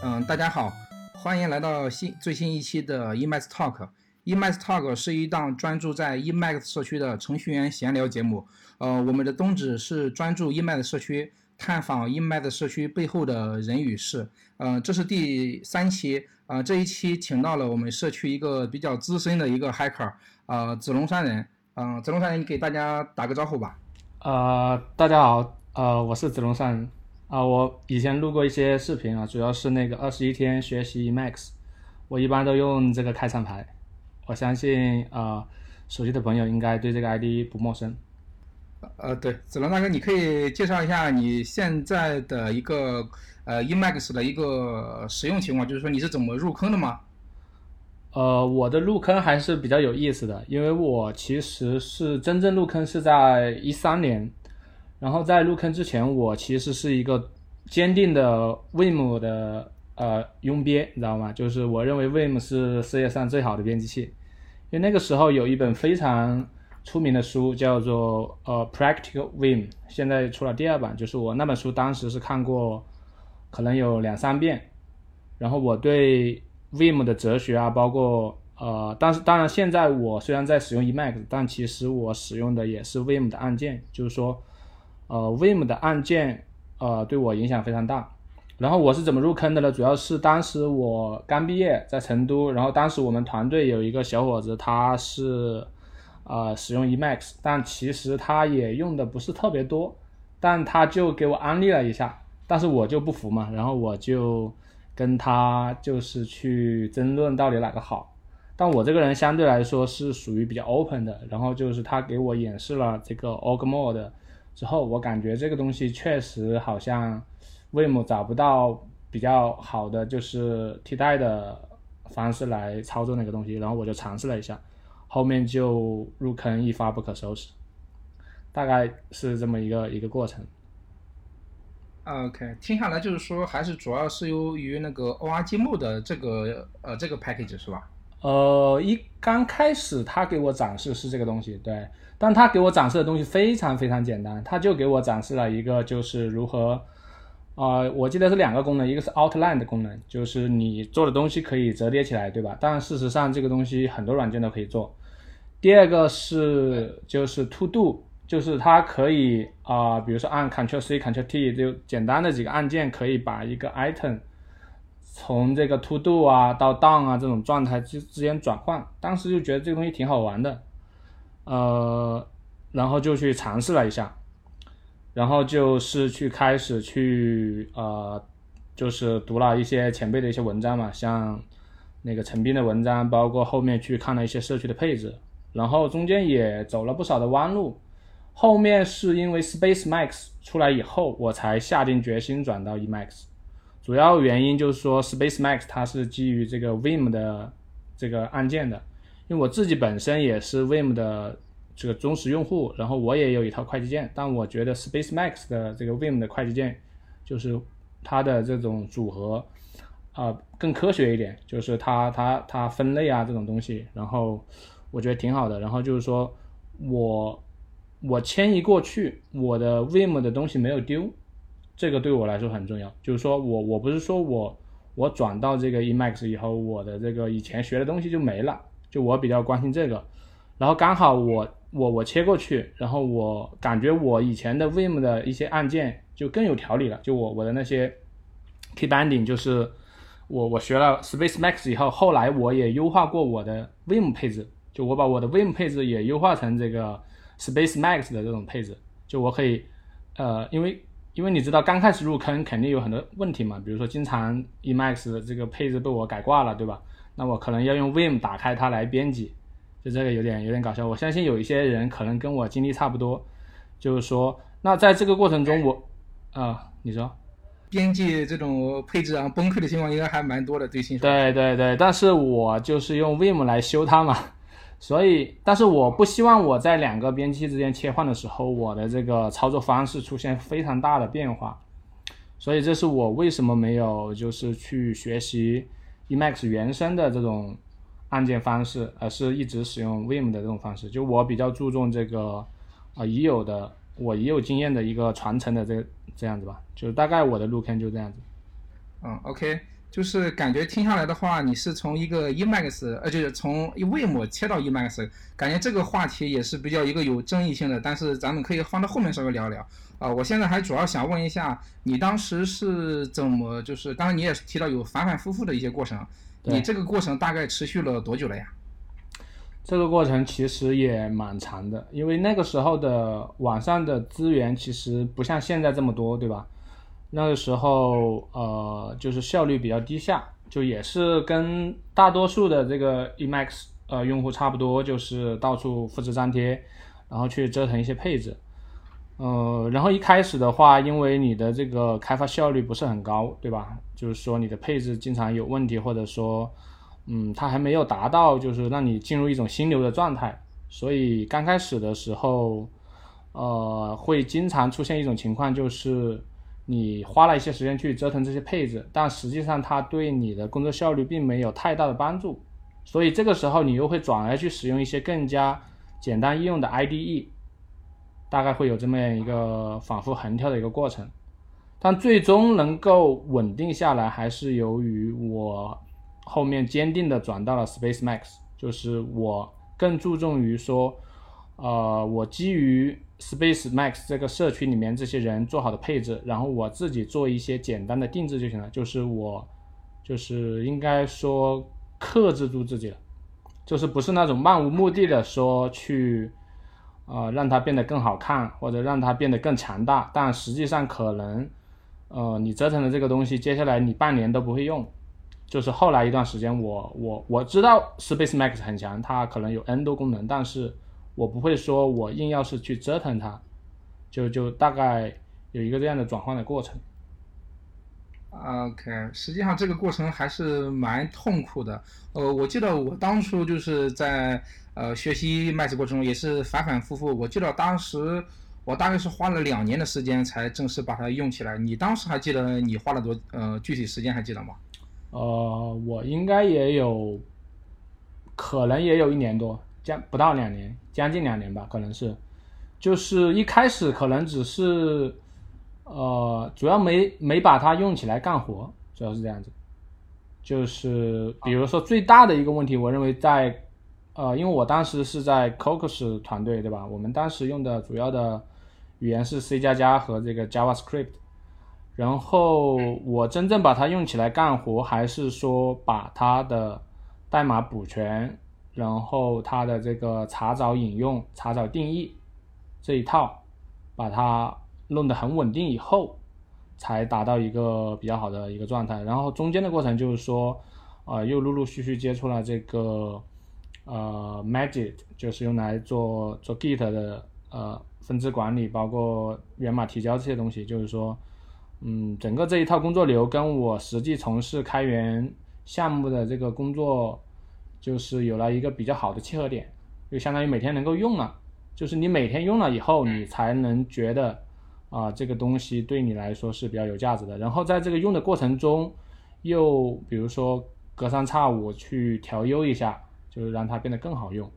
嗯，大家好，欢迎来到新最新一期的 Emacs Talk。Emacs Talk 是一档专注在 Emacs 社区的程序员闲聊节目。呃，我们的宗旨是专注 Emacs 社区，探访 Emacs 社区背后的人与事。呃，这是第三期。呃，这一期请到了我们社区一个比较资深的一个 Hacker，呃，子龙山人。嗯，子龙山人，你给大家打个招呼吧。呃，大家好，呃，我是子龙山人。啊，我以前录过一些视频啊，主要是那个二十一天学习 Max，我一般都用这个开场牌。我相信啊，熟悉的朋友应该对这个 ID 不陌生。呃，对，子龙大哥，你可以介绍一下你现在的一个呃 Emacs 的一个使用情况，就是说你是怎么入坑的吗？呃，我的入坑还是比较有意思的，因为我其实是真正入坑是在一三年。然后在入坑之前，我其实是一个坚定的 Vim 的呃拥编，你知道吗？就是我认为 Vim 是世界上最好的编辑器，因为那个时候有一本非常出名的书叫做呃 Practical Vim，现在出了第二版，就是我那本书当时是看过，可能有两三遍，然后我对 Vim 的哲学啊，包括呃，但是当然现在我虽然在使用 Emacs，但其实我使用的也是 Vim 的按键，就是说。呃，Vim 的按键，呃，对我影响非常大。然后我是怎么入坑的呢？主要是当时我刚毕业在成都，然后当时我们团队有一个小伙子，他是，呃，使用 Emacs，但其实他也用的不是特别多，但他就给我安利了一下，但是我就不服嘛，然后我就跟他就是去争论到底哪个好。但我这个人相对来说是属于比较 open 的，然后就是他给我演示了这个 Org Mode。之后，我感觉这个东西确实好像 Vim 找不到比较好的就是替代的方式来操作那个东西，然后我就尝试了一下，后面就入坑一发不可收拾，大概是这么一个一个过程。OK，听下来就是说还是主要是由于那个 Org Mode 这个呃这个 package 是吧？呃，一刚开始他给我展示是这个东西，对。但他给我展示的东西非常非常简单，他就给我展示了一个就是如何，啊，我记得是两个功能，一个是 Outline 的功能，就是你做的东西可以折叠起来，对吧？但事实上这个东西很多软件都可以做。第二个是就是 To Do，就是它可以啊，比如说按 Ctrl C Ctrl T 就简单的几个按键可以把一个 item 从这个 To Do 啊到 down 啊这种状态之之间转换，当时就觉得这个东西挺好玩的。呃，然后就去尝试了一下，然后就是去开始去呃，就是读了一些前辈的一些文章嘛，像那个陈斌的文章，包括后面去看了一些社区的配置，然后中间也走了不少的弯路，后面是因为 Space Max 出来以后，我才下定决心转到 E Max，主要原因就是说 Space Max 它是基于这个 Vim 的这个按键的。因为我自己本身也是 Vim 的这个忠实用户，然后我也有一套快捷键，但我觉得 Space Max 的这个 Vim 的快捷键，就是它的这种组合啊更科学一点，就是它它它分类啊这种东西，然后我觉得挺好的。然后就是说我我迁移过去，我的 Vim 的东西没有丢，这个对我来说很重要。就是说我我不是说我我转到这个 Emacs 以后，我的这个以前学的东西就没了。就我比较关心这个，然后刚好我我我切过去，然后我感觉我以前的 Vim 的一些按键就更有条理了。就我我的那些 key binding，就是我我学了 Space Max 以后，后来我也优化过我的 Vim 配置，就我把我的 Vim 配置也优化成这个 Space Max 的这种配置，就我可以呃，因为因为你知道刚开始入坑肯定有很多问题嘛，比如说经常 Emacs 这个配置被我改挂了，对吧？那我可能要用 Vim 打开它来编辑，就这个有点有点搞笑。我相信有一些人可能跟我经历差不多，就是说，那在这个过程中，我，啊，你说，编辑这种配置啊崩溃的情况应该还蛮多的，对新手。对对对，但是我就是用 Vim 来修它嘛，所以，但是我不希望我在两个编辑器之间切换的时候，我的这个操作方式出现非常大的变化，所以这是我为什么没有就是去学习。Emax 原生的这种按键方式，而是一直使用 Vim 的这种方式。就我比较注重这个啊已有的我已有经验的一个传承的这这样子吧。就大概我的路坑就这样子。嗯，OK，就是感觉听下来的话，你是从一个 Emacs，呃，就是从 Vim 切到 Emacs，感觉这个话题也是比较一个有争议性的，但是咱们可以放到后面稍微聊一聊。啊，我现在还主要想问一下，你当时是怎么，就是刚才你也提到有反反复复的一些过程，你这个过程大概持续了多久了呀？这个过程其实也蛮长的，因为那个时候的网上的资源其实不像现在这么多，对吧？那个时候呃，就是效率比较低下，就也是跟大多数的这个 Emacs 呃用户差不多，就是到处复制粘贴，然后去折腾一些配置。呃，然后一开始的话，因为你的这个开发效率不是很高，对吧？就是说你的配置经常有问题，或者说，嗯，它还没有达到就是让你进入一种心流的状态，所以刚开始的时候，呃，会经常出现一种情况，就是你花了一些时间去折腾这些配置，但实际上它对你的工作效率并没有太大的帮助，所以这个时候你又会转而去使用一些更加简单易用的 IDE。大概会有这么样一个反复横跳的一个过程，但最终能够稳定下来，还是由于我后面坚定的转到了 Space Max，就是我更注重于说，呃，我基于 Space Max 这个社区里面这些人做好的配置，然后我自己做一些简单的定制就行了，就是我就是应该说克制住自己了，就是不是那种漫无目的的说去。呃，让它变得更好看，或者让它变得更强大，但实际上可能，呃，你折腾的这个东西，接下来你半年都不会用。就是后来一段时间，我我我知道 Space Max 很强，它可能有 N 多功能，但是我不会说我硬要是去折腾它，就就大概有一个这样的转换的过程。OK，实际上这个过程还是蛮痛苦的。呃，我记得我当初就是在。呃，学习 Max 过程中也是反反复复。我记得当时我大概是花了两年的时间才正式把它用起来。你当时还记得你花了多呃具体时间还记得吗？呃，我应该也有，可能也有一年多，将不到两年，将近两年吧，可能是。就是一开始可能只是，呃，主要没没把它用起来干活，主要是这样子。就是比如说最大的一个问题，我认为在。呃，因为我当时是在 Cocos 团队，对吧？我们当时用的主要的语言是 C 加加和这个 JavaScript。然后我真正把它用起来干活，还是说把它的代码补全，然后它的这个查找引用、查找定义这一套，把它弄得很稳定以后，才达到一个比较好的一个状态。然后中间的过程就是说，呃，又陆陆续续接触了这个。呃，Magic 就是用来做做 Git 的呃分支管理，包括源码提交这些东西。就是说，嗯，整个这一套工作流跟我实际从事开源项目的这个工作，就是有了一个比较好的契合点，就相当于每天能够用了。就是你每天用了以后，你才能觉得啊，这个东西对你来说是比较有价值的。然后在这个用的过程中，又比如说隔三差五去调优一下。就是让它变得更好用。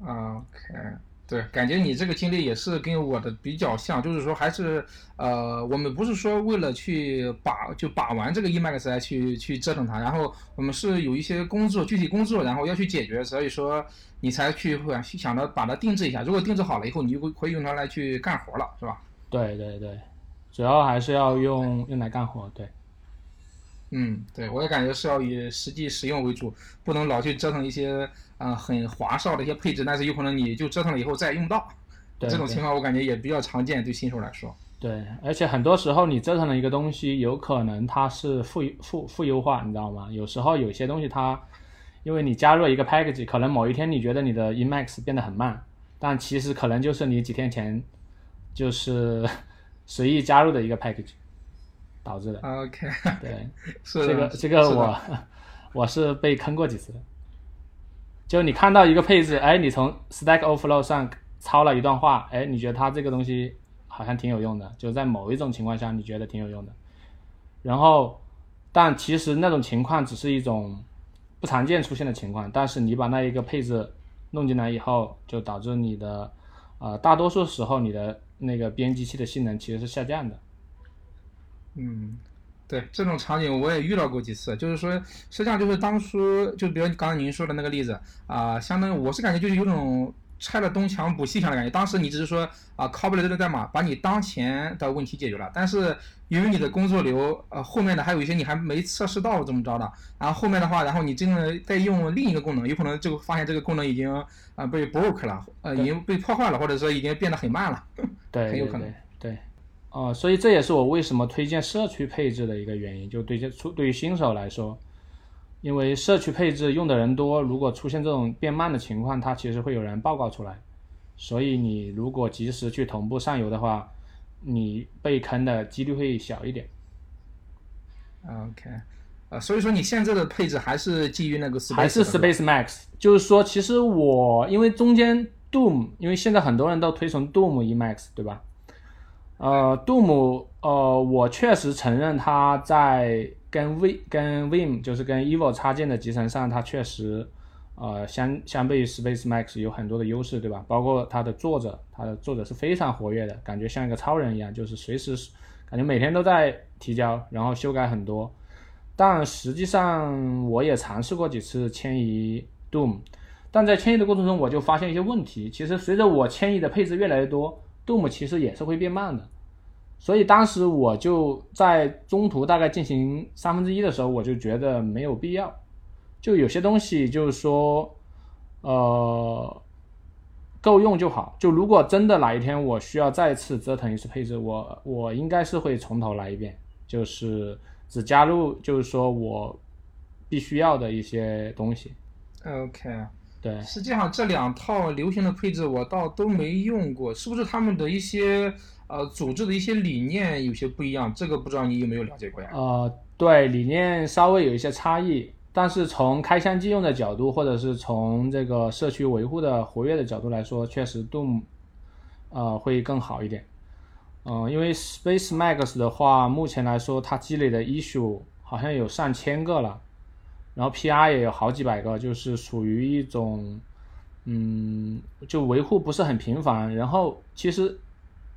OK，对，感觉你这个经历也是跟我的比较像，就是说还是呃，我们不是说为了去把就把玩这个 Emacs 来去去折腾它，然后我们是有一些工作具体工作，然后要去解决，所以说你才去想着把它定制一下。如果定制好了以后，你就会可以用它来去干活了，是吧？对对对，主要还是要用用来干活，对。嗯，对，我也感觉是要以实际使用为主，不能老去折腾一些嗯很花哨的一些配置，但是有可能你就折腾了以后再用不到，这种情况我感觉也比较常见，对新手来说。对，而且很多时候你折腾了一个东西，有可能它是负负负优化，你知道吗？有时候有些东西它，因为你加入一个 package，可能某一天你觉得你的 Emacs 变得很慢，但其实可能就是你几天前就是 随意加入的一个 package。导致的。OK，对，是这个这个我我是被坑过几次的。就你看到一个配置，哎，你从 Stack Overflow 上抄了一段话，哎，你觉得它这个东西好像挺有用的，就在某一种情况下你觉得挺有用的。然后，但其实那种情况只是一种不常见出现的情况。但是你把那一个配置弄进来以后，就导致你的呃大多数时候你的那个编辑器的性能其实是下降的。嗯，对这种场景我也遇到过几次，就是说，实际上就是当初就比如刚刚您说的那个例子啊、相当于我是感觉就是有种拆了东墙补西墙的感觉。当时你只是说啊，copy 了这个代码，把你当前的问题解决了，但是由于你的工作流呃后面的还有一些你还没测试到怎么着的，然后后面的话，然后你真的再用另一个功能，有可能就发现这个功能已经啊、被 broke 了，呃已经被破坏了，或者说已经变得很慢了。对，很有可能对对对，哦、所以这也是我为什么推荐社区配置的一个原因，就对这出对于新手来说，因为社区配置用的人多，如果出现这种变慢的情况，它其实会有人报告出来，所以你如果及时去同步上游的话，你被坑的几率会小一点。OK，呃，所以说你现在的配置还是基于那个 Space 还是 Space Max，就是说，其实我因为中间 Doom，因为现在很多人都推崇 Doom Emacs，对吧？呃，Doom，呃，我确实承认它在跟 V 跟 Vim 就是跟 Evil 插件的集成上，它确实呃相相对于 Space Max 有很多的优势，对吧？包括它的作者，它的作者是非常活跃的，感觉像一个超人一样，就是随时感觉每天都在提交，然后修改很多。但实际上我也尝试过几次迁移 Doom，但在迁移的过程中我就发现一些问题。其实随着我迁移的配置越来越多，Doom 其实也是会变慢的。所以当时我就在中途大概进行三分之一的时候，我就觉得没有必要。就有些东西就是说，呃，够用就好。就如果真的哪一天我需要再次折腾一次配置，我我应该是会从头来一遍，就是只加入就是说我必须要的一些东西。OK，对，实际上这两套流行的配置我倒都没用过，是不是他们的一些呃组织的一些理念有些不一样？这个不知道你有没有了解过呀？呃，对，理念稍微有一些差异，但是从开箱即用的角度，或者是从这个社区维护的活跃的角度来说，确实 Doom 呃会更好一点。嗯、因为 Space Max 的话，目前来说它积累的 issue 好像有上千个了，然后 PR 也有好几百个，就是属于一种嗯，就维护不是很频繁。然后其实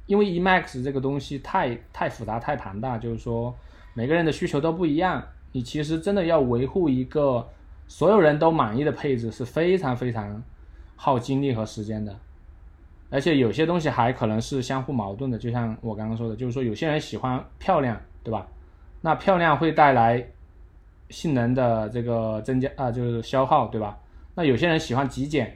因为 Emacs 这个东西太太复杂、太庞大，就是说每个人的需求都不一样，你其实真的要维护一个所有人都满意的配置是非常非常耗精力和时间的。而且有些东西还可能是相互矛盾的，就像我刚刚说的，就是说有些人喜欢漂亮，对吧？那漂亮会带来性能的这个增加啊、就是消耗，对吧？那有些人喜欢极简，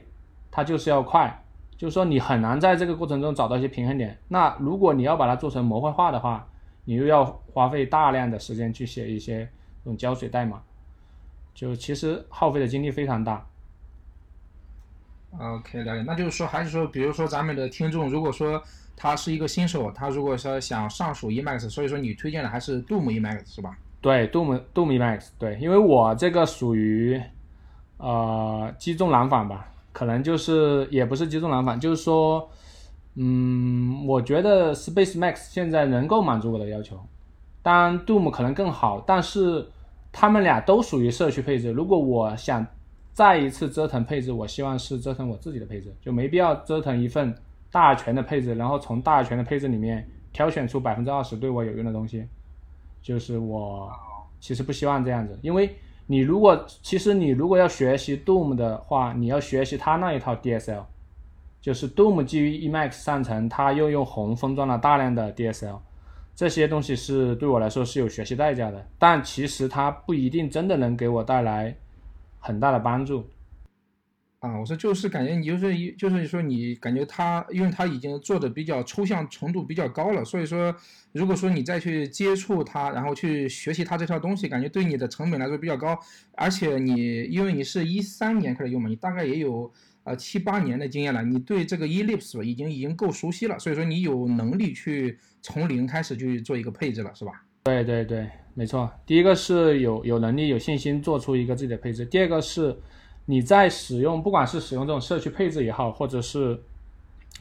它就是要快，就是说你很难在这个过程中找到一些平衡点。那如果你要把它做成模块化的话，你又要花费大量的时间去写一些这种胶水代码，就其实耗费的精力非常大。OK，了解。那就是说，还是说，比如说咱们的听众，如果说他是一个新手，他如果说想上手 Emacs，所以说你推荐的还是 Doom Emacs 是吧？对，Doom Doom Emacs，对，因为我这个属于呃击中蓝反吧，可能就是也不是击中蓝反，就是说，嗯，我觉得 Space Max 现在能够满足我的要求，当然 Doom 可能更好，但是他们俩都属于社区配置。如果我想再一次折腾配置，我希望是折腾我自己的配置，就没必要折腾一份大全的配置，然后从大全的配置里面挑选出百分之二十对我有用的东西。就是我其实不希望这样子，因为你如果其实你如果要学习 Doom 的话，你要学习它那一套 DSL，就是 Doom 基于 Emac 上层，它又用红封装了大量的 DSL，这些东西是对我来说是有学习代价的，但其实它不一定真的能给我带来很大的帮助。啊，我说就是感觉你就是一就是说你感觉它，因为它已经做的比较抽象程度比较高了，所以说如果说你再去接触它，然后去学习它这套东西，感觉对你的成本来说比较高，而且你因为你是一三年开始用嘛，你大概也有呃七八年的经验了，你对这个 Ellipse 已经已经够熟悉了，所以说你有能力去从零开始去做一个配置了，是吧？对对对，没错。第一个是有有能力、有信心做出一个自己的配置，第二个是你在使用，不管是使用这种社区配置也好，或者是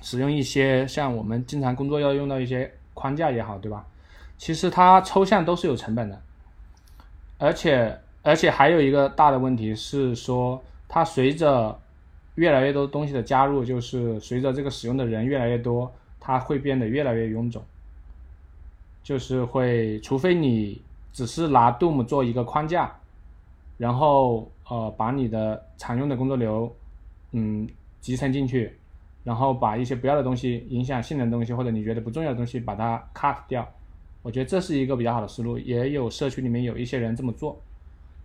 使用一些像我们经常工作要用到一些框架也好，对吧？其实它抽象都是有成本的，而且而且还有一个大的问题是说，它随着越来越多东西的加入，就是随着这个使用的人越来越多，它会变得越来越臃肿。就是会，除非你只是拿 Doom 做一个框架，然后呃把你的常用的工作流嗯集成进去，然后把一些不要的东西、影响性能的东西或者你觉得不重要的东西把它 cut 掉。我觉得这是一个比较好的思路，也有社区里面有一些人这么做，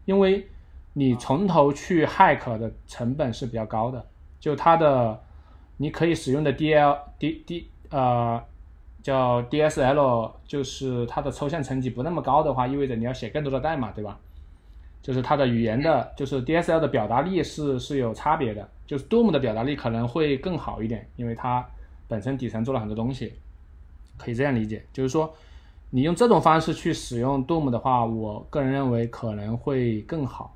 因为你从头去 hack 的成本是比较高的，就它的你可以使用的 DL D D 呃叫 DSL，就是它的抽象层级不那么高的话，意味着你要写更多的代码，对吧？就是它的语言的，就是 DSL 的表达力是是有差别的，就是 Doom 的表达力可能会更好一点，因为它本身底层做了很多东西，可以这样理解，就是说。你用这种方式去使用 Doom 的话，我个人认为可能会更好。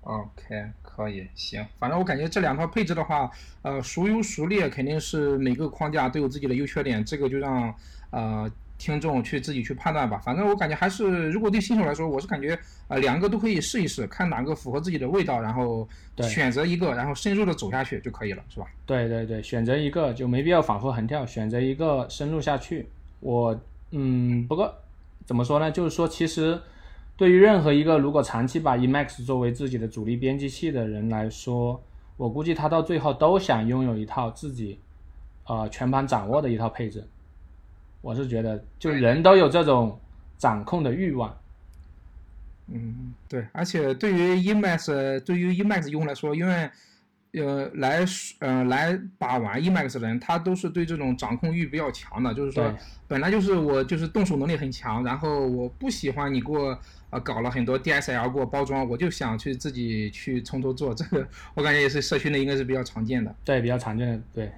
OK，可以，行，反正我感觉这两套配置的话，呃，孰优孰劣，肯定是每个框架都有自己的优缺点，这个就让呃听众去自己去判断吧。反正我感觉还是，如果对新手来说，我是感觉呃两个都可以试一试，看哪个符合自己的味道，然后选择一个，然后深入的走下去就可以了，是吧？对对对，选择一个就没必要反复横跳，选择一个深入下去，我。嗯，不过怎么说呢？就是说，其实对于任何一个如果长期把 Emacs 作为自己的主力编辑器的人来说，我估计他到最后都想拥有一套自己呃全盘掌握的一套配置。我是觉得，就人都有这种掌控的欲望。嗯，对，而且对于 Emacs，对于 Emacs 用户来说，因为呃，来呃来把玩 Emacs 的人，他都是对这种掌控欲比较强的，就是说，本来就是我就是动手能力很强，然后我不喜欢你给我呃搞了很多 DSL 给我包装，我就想去自己去从头做，这个我感觉也是社区内应该是比较常见的。对，比较常见的，对。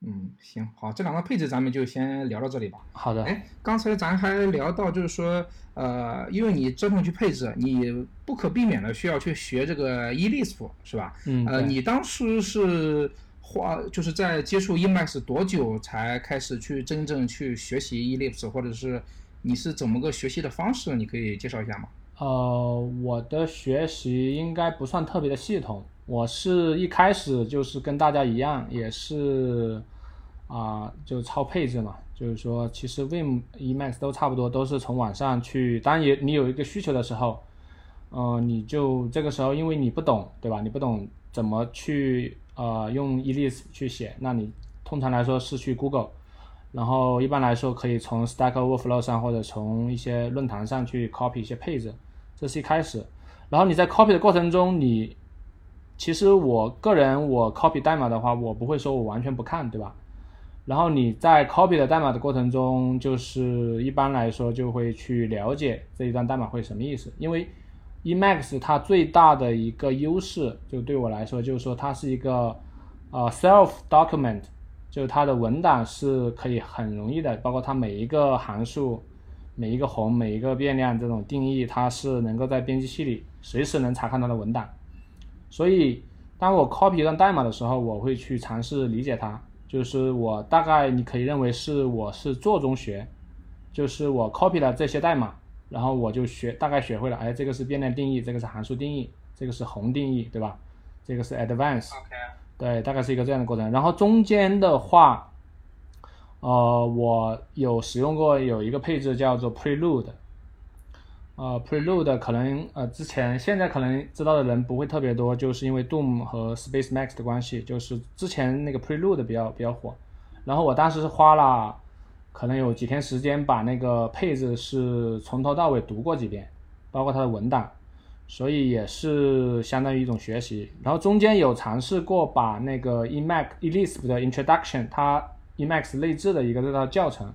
嗯，行，好，这两个配置咱们就先聊到这里吧。好的。哎，刚才咱还聊到，就是说，呃，因为你折腾去配置，你不可避免的需要去学这个 Elixir，是吧？嗯。呃，你当时是花，就是在接触 Emacs 多久才开始去真正去学习 Elixir，或者是你是怎么个学习的方式？你可以介绍一下吗？呃，我的学习应该不算特别的系统。我是一开始就是跟大家一样，也是啊，就抄配置嘛。就是说，其实 Vim、Emacs 都差不多，都是从网上去。当然，也你有一个需求的时候，嗯，你就这个时候，因为你不懂，对吧？你不懂怎么去呃用 e l i s 去写，那你通常来说是去 Google，然后一般来说可以从 Stack Overflow 上或者从一些论坛上去 copy 一些配置，这是一开始。然后你在 copy 的过程中，你其实我个人，我 copy 代码的话，我不会说我完全不看，对吧？然后你在 copy 的代码的过程中，就是一般来说就会去了解这一段代码会什么意思。因为 Emacs 它最大的一个优势，就对我来说，就是说它是一个呃 self document，就是它的文档是可以很容易的，包括它每一个函数、每一个宏、每一个变量这种定义，它是能够在编辑器里随时能查看它的文档。所以，当我 copy 一段代码的时候，我会去尝试理解它。就是我大概你可以认为是我是做中学，就是我 copy 了这些代码，然后我就学大概学会了，哎，这个是变量定义，这个是函数定义，这个是宏定义，对吧？这个是 advance，对，大概是一个这样的过程。然后中间的话，呃，我有使用过有一个配置叫做 prelude。呃，Prelude 可能呃之前现在可能知道的人不会特别多，就是因为 Doom 和 Space Max 的关系，就是之前那个 Prelude 比较比较火。然后我当时是花了可能有几天时间把那个配置是从头到尾读过几遍，包括它的文档，所以也是相当于一种学习。然后中间有尝试过把那个 Emacs Elixir 的 Introduction，它 Emacs 内置的一个这套教程，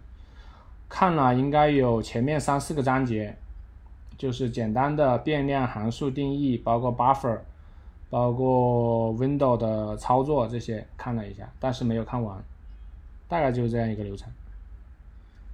看了应该有前面三四个章节。就是简单的变量函数定义，包括 buffer，包括 window 的操作这些看了一下，但是没有看完，大概就是这样一个流程。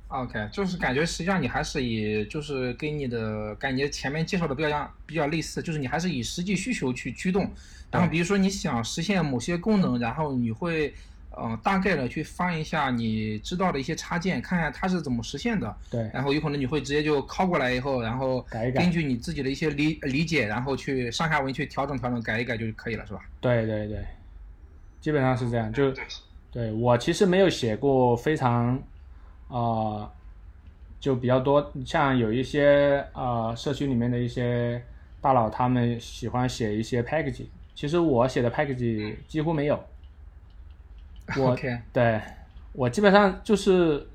OK，就是感觉实际上你还是以就是跟你的感觉前面介绍的比较比较类似，就是你还是以实际需求去驱动，然后比如说你想实现某些功能，然后你会。嗯，大概的去翻一下你知道的一些插件，看看它是怎么实现的。对。然后有可能你会直接就拷过来以后，然后根据你自己的一些理理解，然后去上下文去调整调整，改一改就可以了，是吧？对对对，基本上是这样。就对我其实没有写过非常啊就比较多，像有一些呃社区里面的一些大佬，他们喜欢写一些 package，其实我写的 package 几乎没有。我对我基本上就是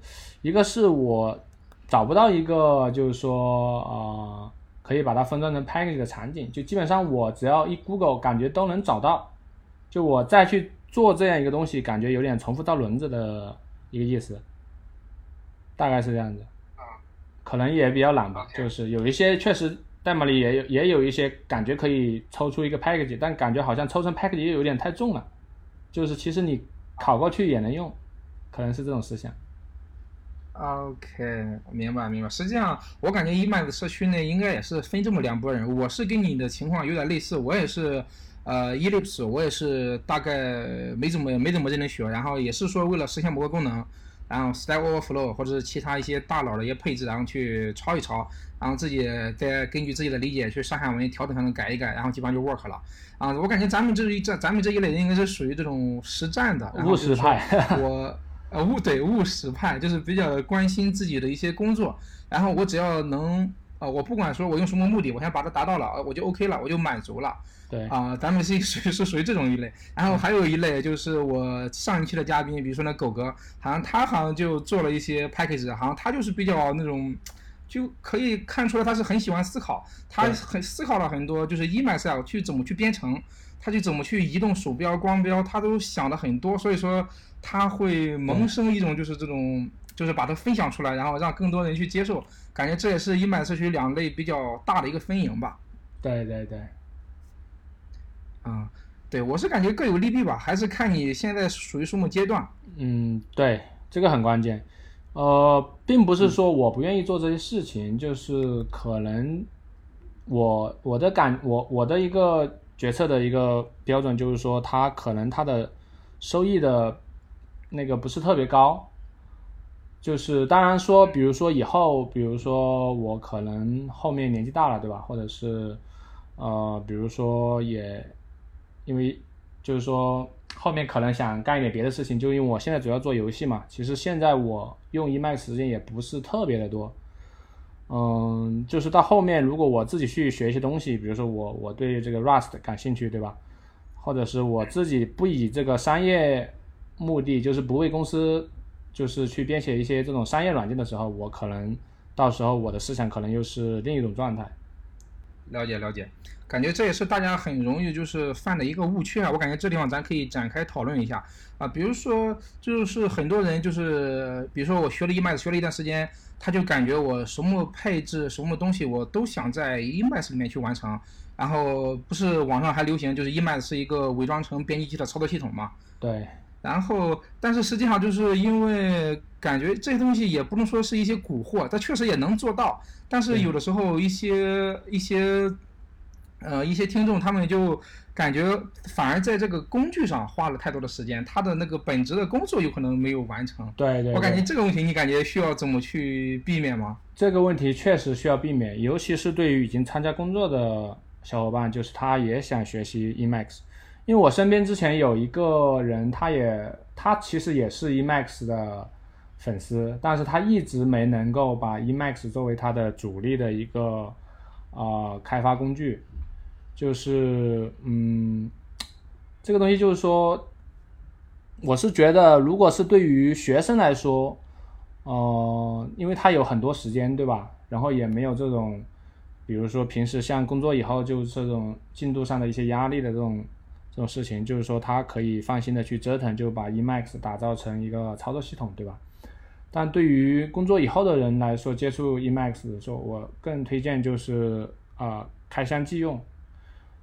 一个是我找不到一个就是说呃可以把它分装成 package 的场景，就基本上我只要一 Google 感觉都能找到，就我再去做这样一个东西，感觉有点重复到轮子的一个意思，大概是这样子。可能也比较懒吧，就是有一些确实代码里也有也有一些感觉可以抽出一个 package，但感觉好像抽成 package 又有点太重了，就是其实你考过去也能用，可能是这种思想。OK，明白明白。实际上，我感觉 Emac 社区内应该也是分这么两拨人。我是跟你的情况有点类似，我也是，呃，Ellipse 我也是大概没怎么没怎么认真学，然后也是说为了实现某个功能，然后 Stack Overflow 或者是其他一些大佬的一些配置，然后去抄一抄，然后自己再根据自己的理解去上下文调整调整改一改，然后基本上就 work 了。啊，我感觉咱们这一这咱们这一类人应该是属于这种实战的，务实派我呃务对务实派，就是比较关心自己的一些工作，然后我只要能呃，我不管说我用什么目的，我先把它达到了，呃我就 OK 了，我就满足了。对，啊、咱们是属于是属于这种一类，然后还有一类就是我上一期的嘉宾，比如说那狗哥，好像他好像就做了一些 package，好像他就是比较那种，就可以看出来他是很喜欢思考，他很思考了很多，就是 Emacs 去怎么去编程，他去怎么去移动鼠标、光标，他都想了很多，所以说他会萌生一种就是这种，就是把它分享出来，然后让更多人去接受，感觉这也是 Emacs 社区两类比较大的一个分营吧。对对对，啊、对我是感觉各有利弊吧，还是看你现在属于什么阶段。嗯，对，这个很关键。呃，并不是说我不愿意做这些事情，就是可能我我的感我我的一个决策的一个标准就是说，它可能它的收益的那个不是特别高。就是当然说，比如说以后，比如说我可能后面年纪大了，对吧？或者是呃，比如说也因为就是说后面可能想干一点别的事情，就因为我现在主要做游戏嘛。其实现在我用 Emacs 时间也不是特别的多，嗯，就是到后面如果我自己去学一些东西，比如说我我对这个 Rust 感兴趣，对吧？或者是我自己不以这个商业目的，就是不为公司就是去编写一些这种商业软件的时候，我可能到时候我的思想可能又是另一种状态。了解了解，感觉这也是大家很容易就是犯的一个误区啊。我感觉这地方咱可以展开讨论一下啊。比如说，就是很多人就是，比如说我学了 Emacs 学了一段时间，他就感觉我什么配置、什么东西我都想在 Emacs 里面去完成。然后不是网上还流行就是 Emacs 是一个伪装成编辑器的操作系统嘛？对，然后，但是实际上就是因为感觉这些东西也不能说是一些蛊惑，它确实也能做到。但是有的时候一些一些，呃，一些听众他们就感觉反而在这个工具上花了太多的时间，他的那个本职的工作有可能没有完成。对对我感觉这个问题，你感觉需要怎么去避免吗？这个问题确实需要避免，尤其是对于已经参加工作的小伙伴，就是他也想学习 Emacs，因为我身边之前有一个人，他也他其实也是 Emacs 的粉丝，但是他一直没能够把 Emacs 作为他的主力的一个呃开发工具，就是嗯，这个东西就是说，我是觉得如果是对于学生来说，呃，因为他有很多时间，对吧？然后也没有这种，比如说平时像工作以后就这种进度上的一些压力的这种这种事情，就是说他可以放心的去折腾，就把 Emacs 打造成一个操作系统，对吧？但对于工作以后的人来说，接触 Emacs 的时候，我更推荐就是啊、呃开箱即用，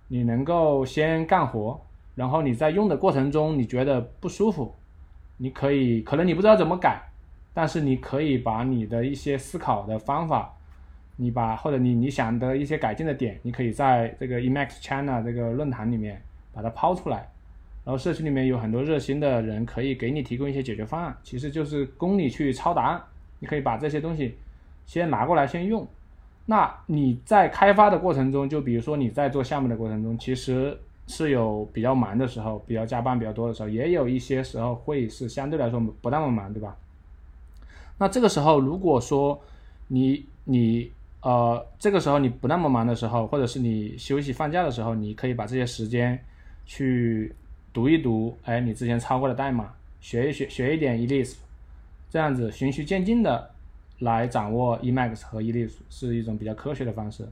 你能够先干活，然后你在用的过程中你觉得不舒服，你可以可能你不知道怎么改，但是你可以把你的一些思考的方法，你把或者你你想的一些改进的点，你可以在这个 Emacs China 这个论坛里面把它抛出来，然后社区里面有很多热心的人可以给你提供一些解决方案，其实就是供你去抄答案，你可以把这些东西先拿过来先用。那你在开发的过程中，就比如说你在做项目的过程中，其实是有比较忙的时候，比较加班比较多的时候，也有一些时候会是相对来说不那么忙，对吧？那这个时候，如果说你你呃这个时候你不那么忙的时候，或者是你休息放假的时候，你可以把这些时间去读一读，哎，你之前抄过的代码，学一学学一点 Elixir，这样子循序渐进的来掌握 Emacs 和 Elixir 是一种比较科学的方式。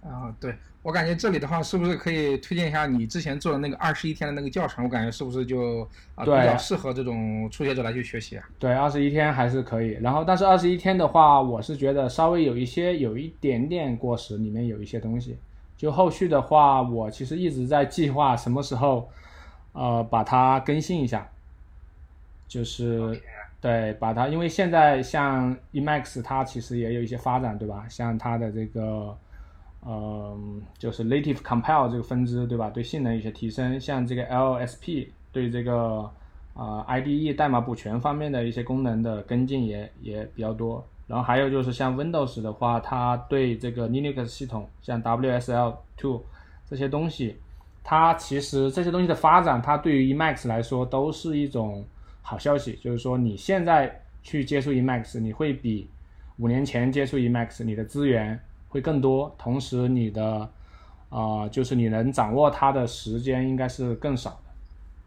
啊，对我感觉这里的话，是不是可以推荐一下你之前做的那个二十一天的那个教程？我感觉是不是就啊比较适合这种初学者来去学习啊？对，二十一天还是可以。然后，但是二十一天的话，我是觉得稍微有一些有一点点过时，里面有一些东西。就后续的话，我其实一直在计划什么时候，呃，把它更新一下。就是对，把它，因为现在像 Emacs 它其实也有一些发展，对吧？像它的这个，呃，就是 Native Compile 这个分支，对吧？对性能有些提升，像这个 LSP 对这个啊、IDE 代码补全方面的一些功能的跟进也也比较多。然后还有就是像 Windows 的话，它对这个 Linux 系统，像 WSL2 这些东西，它其实这些东西的发展，它对于 Emacs 来说都是一种好消息。就是说你现在去接触 Emacs，你会比五年前接触 Emacs，你的资源会更多，同时你的啊、就是你能掌握它的时间应该是更少的，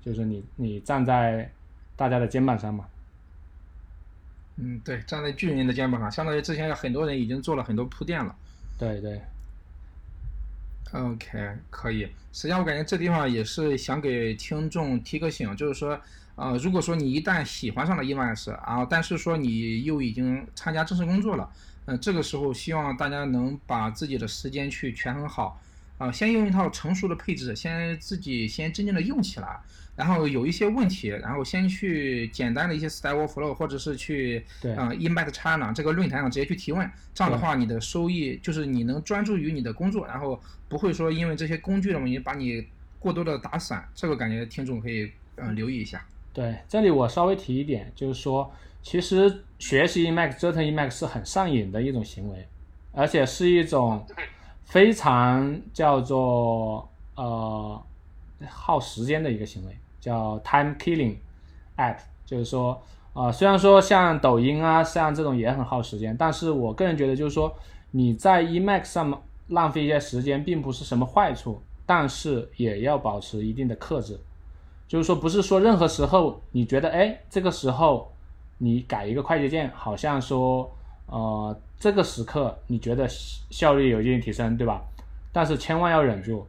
就是你你站在大家的肩膀上嘛。嗯，对，站在巨人的肩膀上，相当于之前有很多人已经做了很多铺垫了。对对 OK，可以。实际上，我感觉这地方也是想给听众提个醒，就是说，呃，如果说你一旦喜欢上了 Emacs，然后但是说你又已经参加正式工作了，嗯、这个时候希望大家能把自己的时间去权衡好，啊、先用一套成熟的配置，先自己先真正的用起来，然后有一些问题，然后先去简单的一些 Stack Overflow，或者是去对啊、e m a c China 这个论坛上直接去提问，这样的话你的收益就是你能专注于你的工作，然后不会说因为这些工具的问题把你过多的打散，这个感觉听众可以嗯、呃留意一下。对，这里我稍微提一点，就是说，其实学习 Emacs、折腾 Emacs 是很上瘾的一种行为，而且是一种非常叫做呃耗时间的一个行为，叫 time killing app，就是说，呃，虽然说像抖音啊，像这种也很耗时间，但是我个人觉得就是说，你在 Emacs 上浪费一些时间，并不是什么坏处，但是也要保持一定的克制。就是说，不是说任何时候你觉得，哎，这个时候你改一个快捷键，好像说，呃，这个时刻你觉得效率有一定提升，对吧？但是千万要忍住，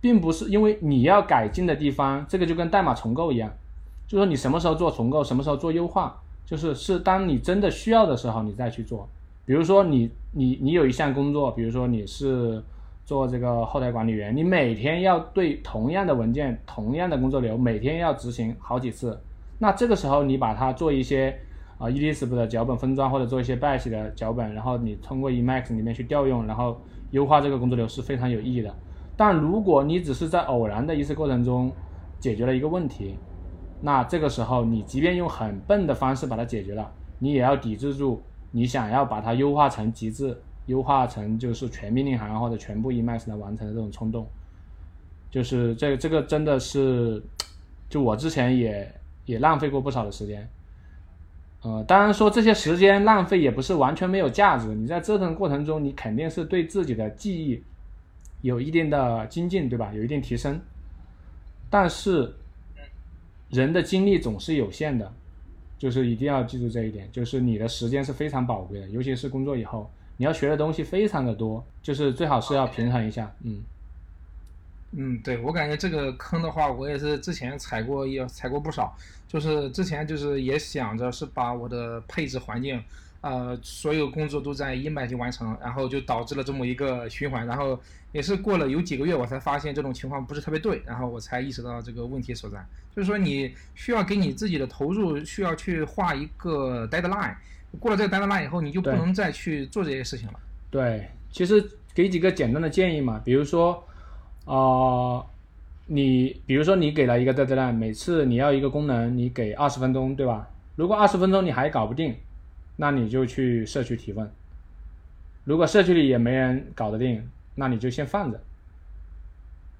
并不是因为你要改进的地方，这个就跟代码重构一样，就说你什么时候做重构，什么时候做优化，就是是当你真的需要的时候你再去做。比如说你你你有一项工作，比如说你是做这个后台管理员，你每天要对同样的文件、同样的工作流，每天要执行好几次。那这个时候你把它做一些啊、呃、Elixir 的脚本分装，或者做一些 Bash 的脚本，然后你通过 Emacs 里面去调用，然后优化这个工作流是非常有意义的。但如果你只是在偶然的一次过程中解决了一个问题，那这个时候你即便用很笨的方式把它解决了，你也要抵制住你想要把它优化成极致。优化成就是全命令行或者全部 Emacs 来完成的这种冲动，就是这这个真的是，就我之前也也浪费过不少的时间，呃，当然说这些时间浪费也不是完全没有价值，你在折腾过程中，你肯定是对自己的记忆有一定的精进，对吧？有一定提升，但是人的精力总是有限的，就是一定要记住这一点，就是你的时间是非常宝贵的，尤其是工作以后。你要学的东西非常的多，就是最好是要平衡一下，嗯，嗯，对我感觉这个坑的话，我也是之前踩过，也踩过不少。就是之前就是也想着是把我的配置环境，呃，所有工作都在 Emacs 完成，然后就导致了这么一个循环。然后也是过了有几个月，我才发现这种情况不是特别对，然后我才意识到这个问题所在。就是说你需要给你自己的投入需要去画一个 deadline。过了这个 deadline 以后，你就不能再去做这些事情了。对，其实给几个简单的建议嘛，比如说，呃，你比如说你给了一个 deadline，每次你要一个功能，你给二十分钟，对吧？如果二十分钟你还搞不定，那你就去社区提问。如果社区里也没人搞得定，那你就先放着。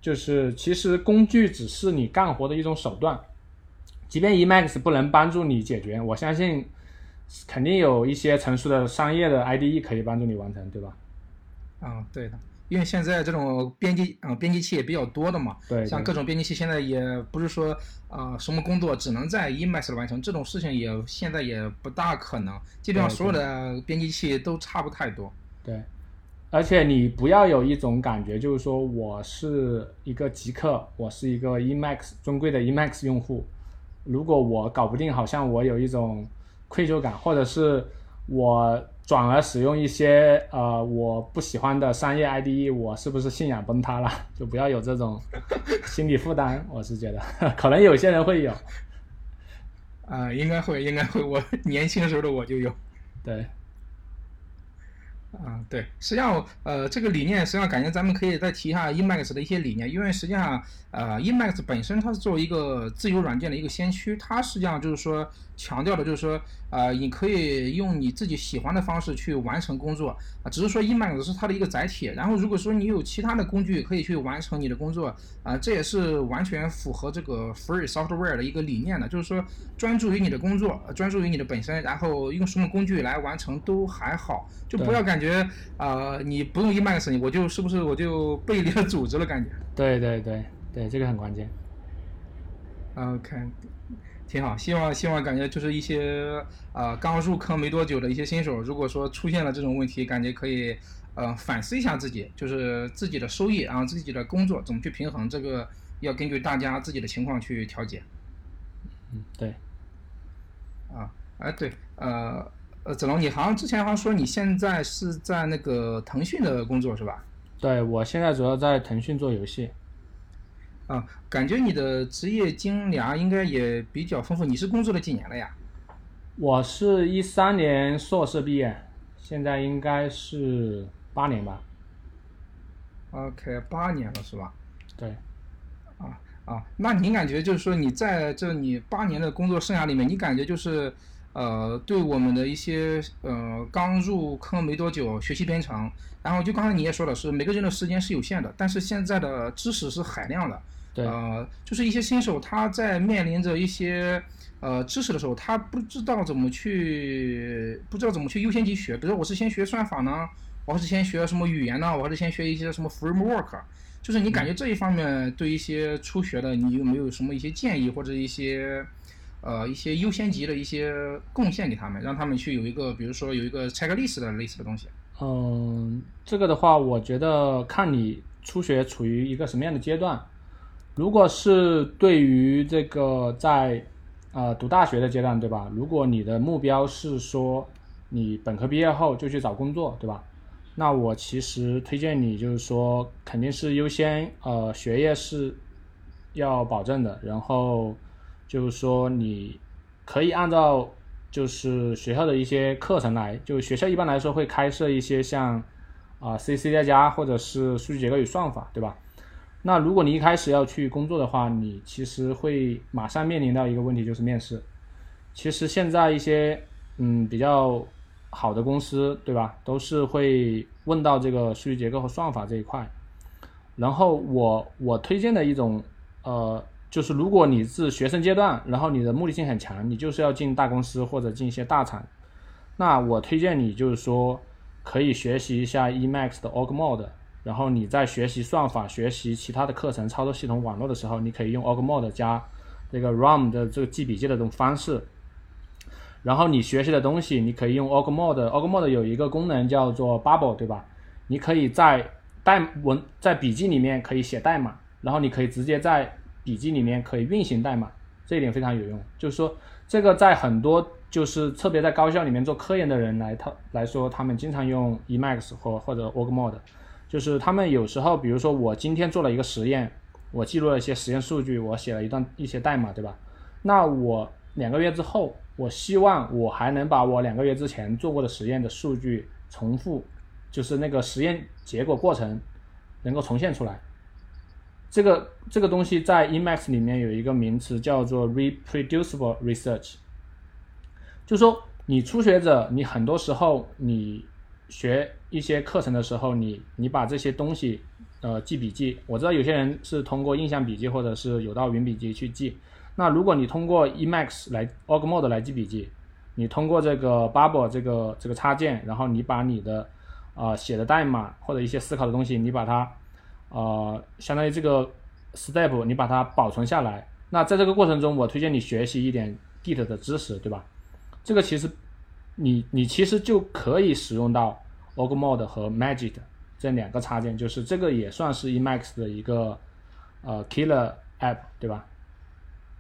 就是其实工具只是你干活的一种手段，即便 Emacs 不能帮助你解决，我相信。肯定有一些成熟的商业的 IDE 可以帮助你完成，对吧？嗯，对的，因为现在这种编辑，嗯、编辑器也比较多的嘛，对，对像各种编辑器现在也不是说啊、什么工作只能在 Emacs 里完成，这种事情也现在也不大可能，基本上所有的编辑器都差不太多。对，而且你不要有一种感觉，就是说我是一个极客，我是一个 Emacs 尊贵的 Emacs 用户，如果我搞不定，好像我有一种愧疚感，或者是我转而使用一些呃我不喜欢的商业 IDE，我是不是信仰崩塌了？就不要有这种心理负担，我是觉得可能有些人会有，啊、应该会，应该会，我年轻时候的我就有。对。啊，对，实际上，呃，这个理念实际上感觉咱们可以再提一下 Emacs 的一些理念，因为实际上，呃，Emacs 本身它是作为一个自由软件的一个先驱，它实际上就是说强调的就是说，呃，你可以用你自己喜欢的方式去完成工作啊，只是说 Emacs 是它的一个载体，然后如果说你有其他的工具可以去完成你的工作，啊，这也是完全符合这个 Free Software 的一个理念的，就是说专注于你的工作，呃专注于你的本身，然后用什么工具来完成都还好，就不要感觉啊、呃你不用 Emacs，我就是不是我就背离了组织了感觉。对对对对，这个很关键。OK，挺好，希望希望感觉就是一些呃刚入坑没多久的一些新手，如果说出现了这种问题，感觉可以呃反思一下自己，就是自己的收益啊，自己的工作怎么去平衡，这个要根据大家自己的情况去调节嗯，对。啊。哎，对，呃呃，子龙，你好像之前好像说你现在是在那个腾讯的工作是吧？对我现在主要在腾讯做游戏，啊，感觉你的职业经历啊应该也比较丰富，你是工作了几年了呀？我是一三年硕士毕业，现在应该是八年吧。OK，八年了是吧？对，啊啊，那您感觉就是说你在这你八年的工作生涯里面，你感觉就是呃，对我们的一些呃刚入坑没多久学习编程，然后就刚才你也说了，是每个人的时间是有限的，但是现在的知识是海量的，对呃，就是一些新手他在面临着一些呃知识的时候，他不知道怎么去不知道怎么去优先级学，比如说我是先学算法呢，我还是先学什么语言呢，我还是先学一些什么 framework，就是你感觉这一方面对一些初学的，你有没有什么一些建议或者一些呃一些优先级的一些贡献给他们，让他们去有一个比如说有一个 checklist 的类似的东西。嗯，这个的话，我觉得看你初学处于一个什么样的阶段。如果是对于这个在呃读大学的阶段，对吧？如果你的目标是说你本科毕业后就去找工作，对吧？那我其实推荐你就是说，肯定是优先呃学业是要保证的，然后就是说你可以按照就是学校的一些课程来，就学校一般来说会开设一些像啊、C C 加加或者是数据结构与算法，对吧？那如果你一开始要去工作的话，你其实会马上面临到一个问题，就是面试。其实现在一些嗯比较好的公司，对吧，都是会问到这个数据结构和算法这一块。然后我我推荐的一种呃，就是如果你是学生阶段，然后你的目的性很强，你就是要进大公司或者进一些大厂，那我推荐你就是说可以学习一下 Emacs 的 Org Mode，然后你在学习算法、学习其他的课程、操作系统网络的时候，你可以用 OrgMod 加这个 ROM 的这个记笔记的这种方式。然后你学习的东西，你可以用 Org Mode，Org Mode 有一个功能叫做 Bubble，对吧？你可以在代文在笔记里面可以写代码，然后你可以直接在笔记里面可以运行代码，这一点非常有用。就是说，这个在很多就是特别在高校里面做科研的人来他来说，他们经常用 Emacs 或或者 Org Mode，就是他们有时候，比如说我今天做了一个实验，我记录了一些实验数据，我写了一段一些代码，对吧？那我两个月之后，我希望我还能把我两个月之前做过的实验的数据重复，就是那个实验结果过程能够重现出来。这个这个东西在 emac 里面有一个名词叫做 reproducible research，就说你初学者，你很多时候你学一些课程的时候，你你把这些东西呃记笔记，我知道有些人是通过印象笔记或者是有道云笔记去记。那如果你通过 Emacs 来 Org Mode 来记笔记，你通过这个 Bubble 这个这个插件，然后你把你的啊写的代码或者一些思考的东西，你把它呃相当于这个 step 你把它保存下来。那在这个过程中，我推荐你学习一点 Git 的知识，对吧？这个其实你你其实就可以使用到 Org Mode 和 Magic 这两个插件，就是这个也算是 Emacs 的一个呃 killer app，对吧？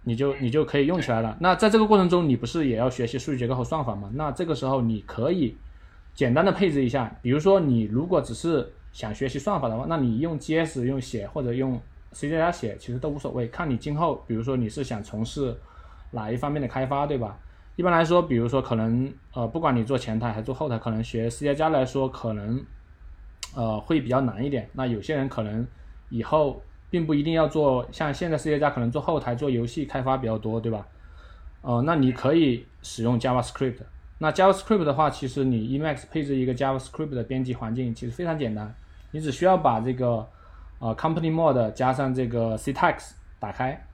你就你就可以用起来了。那在这个过程中，你不是也要学习数据结构和算法吗？那这个时候你可以简单的配置一下，比如说你如果只是想学习算法的话，那你用 GS 用写或者用 C 加加写，其实都无所谓。看你今后，比如说你是想从事哪一方面的开发，对吧？一般来说，比如说可能呃，不管你做前台还是做后台，可能学 C 加加来说，可能呃会比较难一点。那有些人可能以后。并不一定要做，像现在 C 加加可能做后台做游戏开发比较多，对吧？呃，那你可以使用 JavaScript。那 JavaScript 的话，其实你 Emacs 配置一个 JavaScript 的编辑环境，其实非常简单。你只需要把这个呃 Company Mode 加上这个 Ctags 打开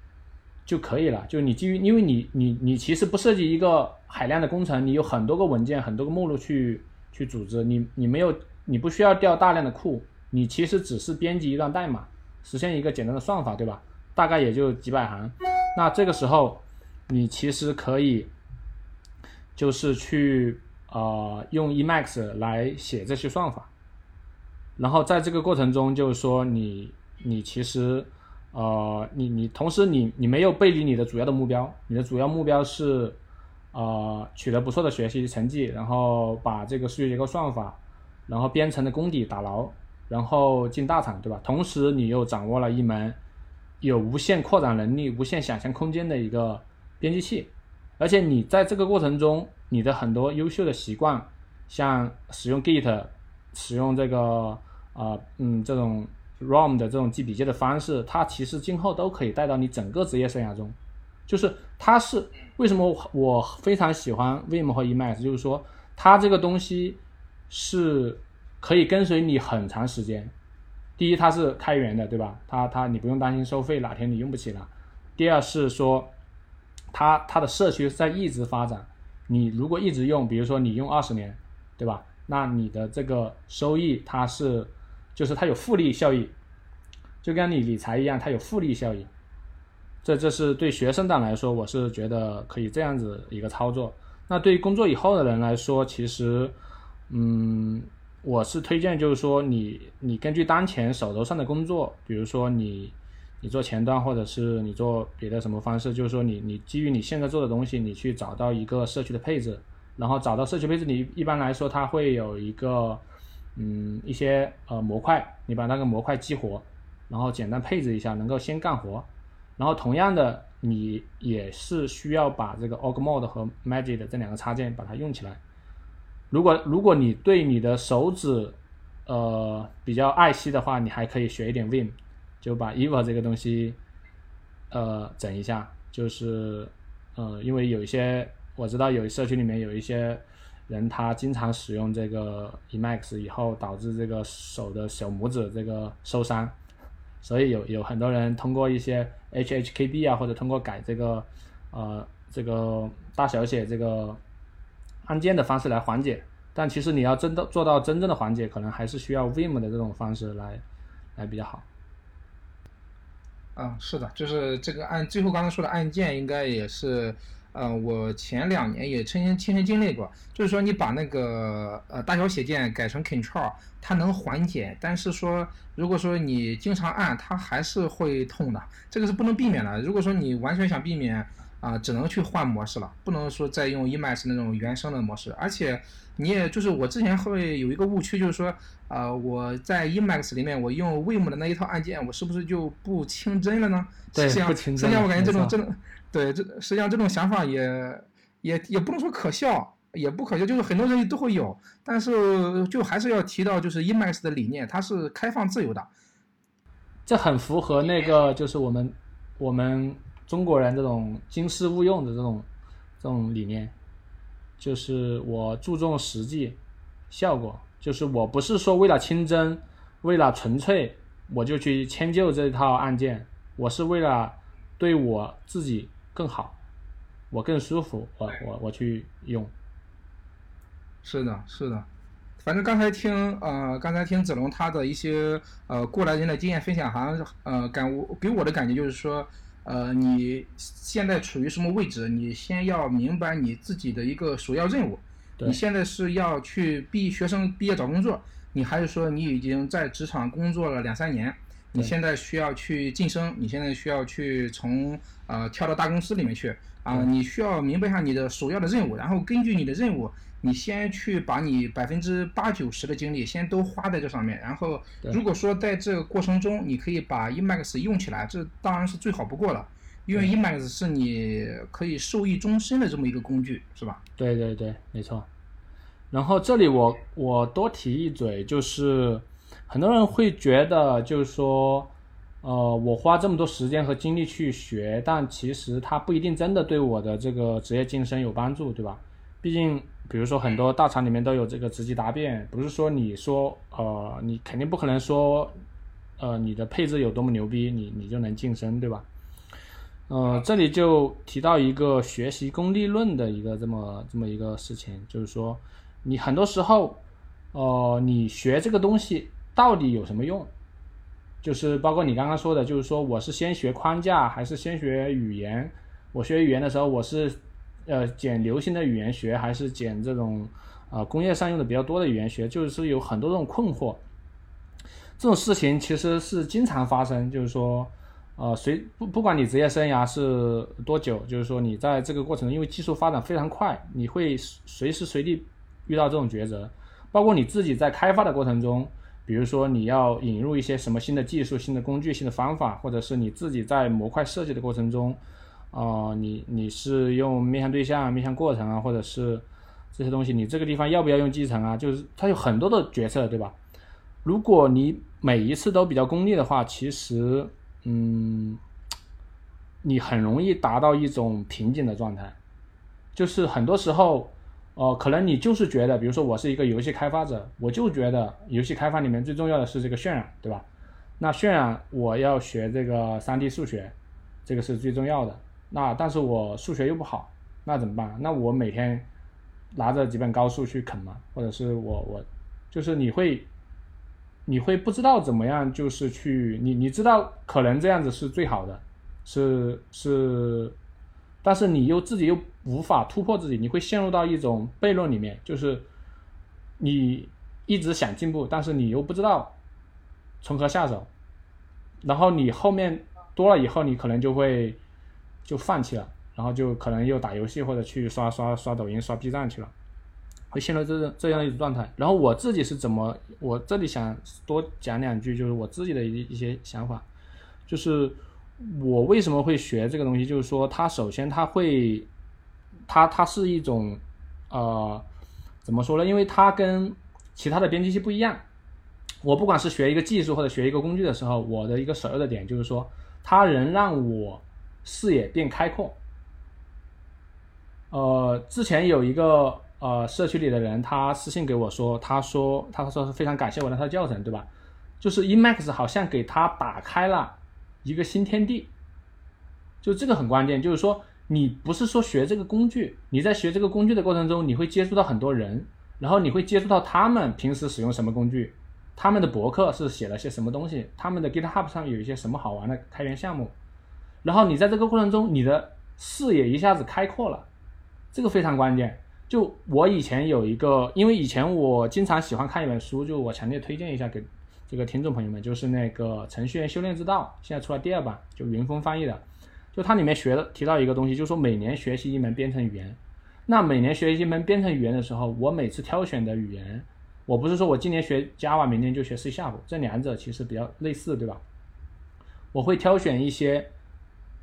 就可以了。就你基于，因为你你你其实不涉及一个海量的工程，你有很多个文件、很多个目录去去组织，你你没有你不需要调大量的库，你其实只是编辑一段代码。实现一个简单的算法，对吧？大概也就几百行。那这个时候，你其实可以就是去呃用 Emacs 来写这些算法。然后在这个过程中，就是说你你其实呃你你同时你你没有背离你的主要的目标，你的主要目标是呃取得不错的学习成绩，然后把这个数据结构算法，然后编程的功底打牢。然后进大厂，对吧？同时你又掌握了一门有无限扩展能力、无限想象空间的一个编辑器，而且你在这个过程中，你的很多优秀的习惯，像使用 Git、使用这个啊嗯这种 ROM 的这种记笔记的方式，它其实今后都可以带到你整个职业生涯中。就是它是为什么我非常喜欢 Vim 和 Emacs，就是说它这个东西是。可以跟随你很长时间。第一，它是开源的，对吧？它它你不用担心收费哪天你用不起了。第二是说，它它的社区在一直发展。你如果一直用，比如说你用二十年，对吧？那你的这个收益它是就是它有复利效益，就跟你理财一样，它有复利效益。这这是对学生党来说，我是觉得可以这样子一个操作。那对于工作以后的人来说，其实嗯。我是推荐，就是说你你根据当前手头上的工作，比如说你你做前端，或者是你做别的什么方式，就是说你你基于你现在做的东西，你去找到一个社区的配置，然后找到社区配置，你一般来说它会有一个嗯一些呃模块，你把那个模块激活，然后简单配置一下，能够先干活，然后同样的你也是需要把这个 Org Mode 和 Magic 这两个插件把它用起来。如果如果你对你的手指，呃比较爱惜的话，你还可以学一点 Vim，就把 Eva 这个东西，呃整一下。就是，呃，因为有一些我知道有社区里面有一些人，他经常使用这个 Emacs 以后，导致这个手的小拇指这个受伤，所以有有很多人通过一些 HHKB 啊，或者通过改这个，呃这个大小写这个。按键的方式来缓解，但其实你要真的做到真正的缓解，可能还是需要 Vim 的这种方式来，来比较好。啊，是的，就是这个按最后刚才说的按键，应该也是，呃，我前两年也亲身亲身经历过，就是说你把那个呃大小写键改成 Control，它能缓解，但是说如果说你经常按，它还是会痛的，这个是不能避免的。如果说你完全想避免。啊，只能去换模式了，不能说再用 Emacs 那种原生的模式。而且，你也就是我之前会有一个误区，就是说，呃，我在 Emacs 里面我用 Vim 的那一套按键，我是不是就不清真了呢？对，不清真。实际上，我感觉这种这种，对，这实际上这种想法也也也不能说可笑，也不可笑，就是很多人都会有。但是，就还是要提到，就是 Emacs 的理念，它是开放自由的。这很符合那个，就是我们我们。中国人这种经世勿用的这种这种理念，就是我注重实际效果，就是我不是说为了清真，为了纯粹，我就去迁就这套案件，我是为了对我自己更好，我更舒服，我我我去用。是的，是的。反正刚才听呃，刚才听子龙他的一些呃过来人的经验分享，好像呃感悟给我的感觉就是说，呃，你现在处于什么位置？你先要明白你自己的一个首要任务。你现在是要去毕学生毕业找工作，你还是说你已经在职场工作了两三年？你现在需要去晋升？你现在需要去从呃跳到大公司里面去啊？你需要明白一下你的首要的任务，然后根据你的任务。你先去把你百分之八九十的精力先都花在这上面，然后如果说在这个过程中你可以把 Emax 用起来，这当然是最好不过了，因为 Emax 是你可以受益终身的这么一个工具，是吧？对对对，没错。然后这里我我多提一嘴，就是很多人会觉得就是说，呃，我花这么多时间和精力去学，但其实它不一定真的对我的这个职业晋升有帮助，对吧？毕竟。比如说很多大厂里面都有这个职级答辩，不是说你说呃你肯定不可能说，呃你的配置有多么牛逼，你你就能晋升，对吧？呃，这里就提到一个学习功利论的一个这么这么一个事情，就是说你很多时候，呃你学这个东西到底有什么用？就是包括你刚刚说的，就是说我是先学框架还是先学语言？我学语言的时候我是。呃，捡流行的语言学还是捡这种啊工业上用的比较多的语言学，就是有很多这种困惑。这种事情其实是经常发生，就是说，呃，随不不管你职业生涯是多久，就是说你在这个过程中，因为技术发展非常快，你会随时随地遇到这种抉择。包括你自己在开发的过程中，比如说你要引入一些什么新的技术、新的工具、新的方法，或者是你自己在模块设计的过程中。哦，你你是用面向对象、面向过程啊，或者是这些东西，你这个地方要不要用继承啊？就是它有很多的决策，对吧？如果你每一次都比较功利的话，其实，嗯，你很容易达到一种瓶颈的状态。就是很多时候，哦，可能你就是觉得，比如说我是一个游戏开发者，我就觉得游戏开发里面最重要的是这个渲染，对吧？那渲染我要学这个三 D 数学，这个是最重要的。那但是我数学又不好，那怎么办？那我每天拿着几本高数去啃嘛，或者是我我就是你会你会不知道怎么样，就是去你你知道可能这样子是最好的，是是，但是你又自己又无法突破自己，你会陷入到一种悖论里面，就是你一直想进步，但是你又不知道从何下手，然后你后面多了以后，你可能就会。就放弃了，然后就可能又打游戏或者去刷刷刷抖音、刷 B 站去了，会陷入这这样一种状态。然后我自己是怎么，我这里想多讲两句，就是我自己的一一些想法，就是我为什么会学这个东西，就是说它首先它会，它它是一种，呃，怎么说呢？因为它跟其他的编辑器不一样。我不管是学一个技术或者学一个工具的时候，我的一个首要的点就是说，它能让我。视野变开阔。呃，之前有一个呃社区里的人，他私信给我说，他说他说是非常感谢我的他的教程，对吧？就是 Emacs 好像给他打开了一个新天地，就这个很关键，就是说你不是说学这个工具，你在学这个工具的过程中，你会接触到很多人，然后你会接触到他们平时使用什么工具，他们的博客是写了些什么东西，他们的 GitHub 上有一些什么好玩的开源项目。然后你在这个过程中，你的视野一下子开阔了，这个非常关键。就我以前有一个，因为以前我经常喜欢看一本书，就我强烈推荐一下给这个听众朋友们，就是那个《程序员修炼之道》，现在出了第二版，就云峰翻译的。就它里面学的提到一个东西，就是说每年学习一门编程语言。那每年学习一门编程语言的时候，我每次挑选的语言，我不是说我今年学 Java，明年就学 C 这两者其实比较类似，对吧？我会挑选一些。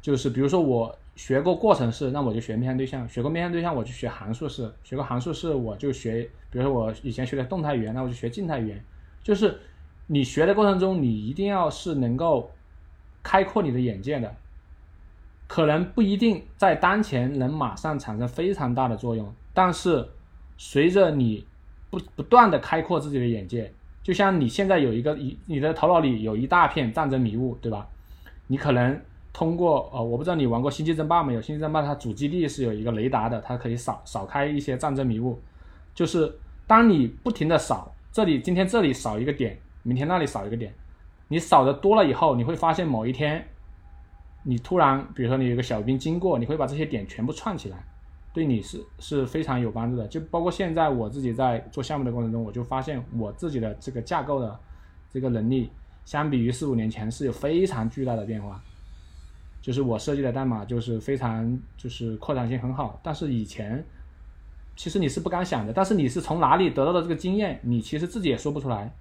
就是比如说我学过过程式，那我就学面向对象；学过面向对象，我就学函数式；学过函数式，我就学，比如说我以前学的动态语言，那我就学静态语言。就是你学的过程中，你一定要是能够开阔你的眼界的，可能不一定在当前能马上产生非常大的作用，但是随着你不不断的开阔自己的眼界，就像你现在有一个一你的头脑里有一大片战争迷雾，对吧？你可能。通过呃，我不知道你玩过星际争霸没有？星际争霸它主基地是有一个雷达的，它可以扫扫开一些战争迷雾。就是当你不停的扫，这里今天这里扫一个点，明天那里扫一个点，你扫的多了以后，你会发现某一天，你突然比如说你有个小兵经过，你会把这些点全部串起来，对你是是非常有帮助的。就包括现在我自己在做项目的过程中，我就发现我自己的这个架构的这个能力。相比于四五年前是有非常巨大的变化，就是我设计的代码就是非常就是扩展性很好，但是以前其实你是不敢想的，但是你是从哪里得到的这个经验，你其实自己也说不出来，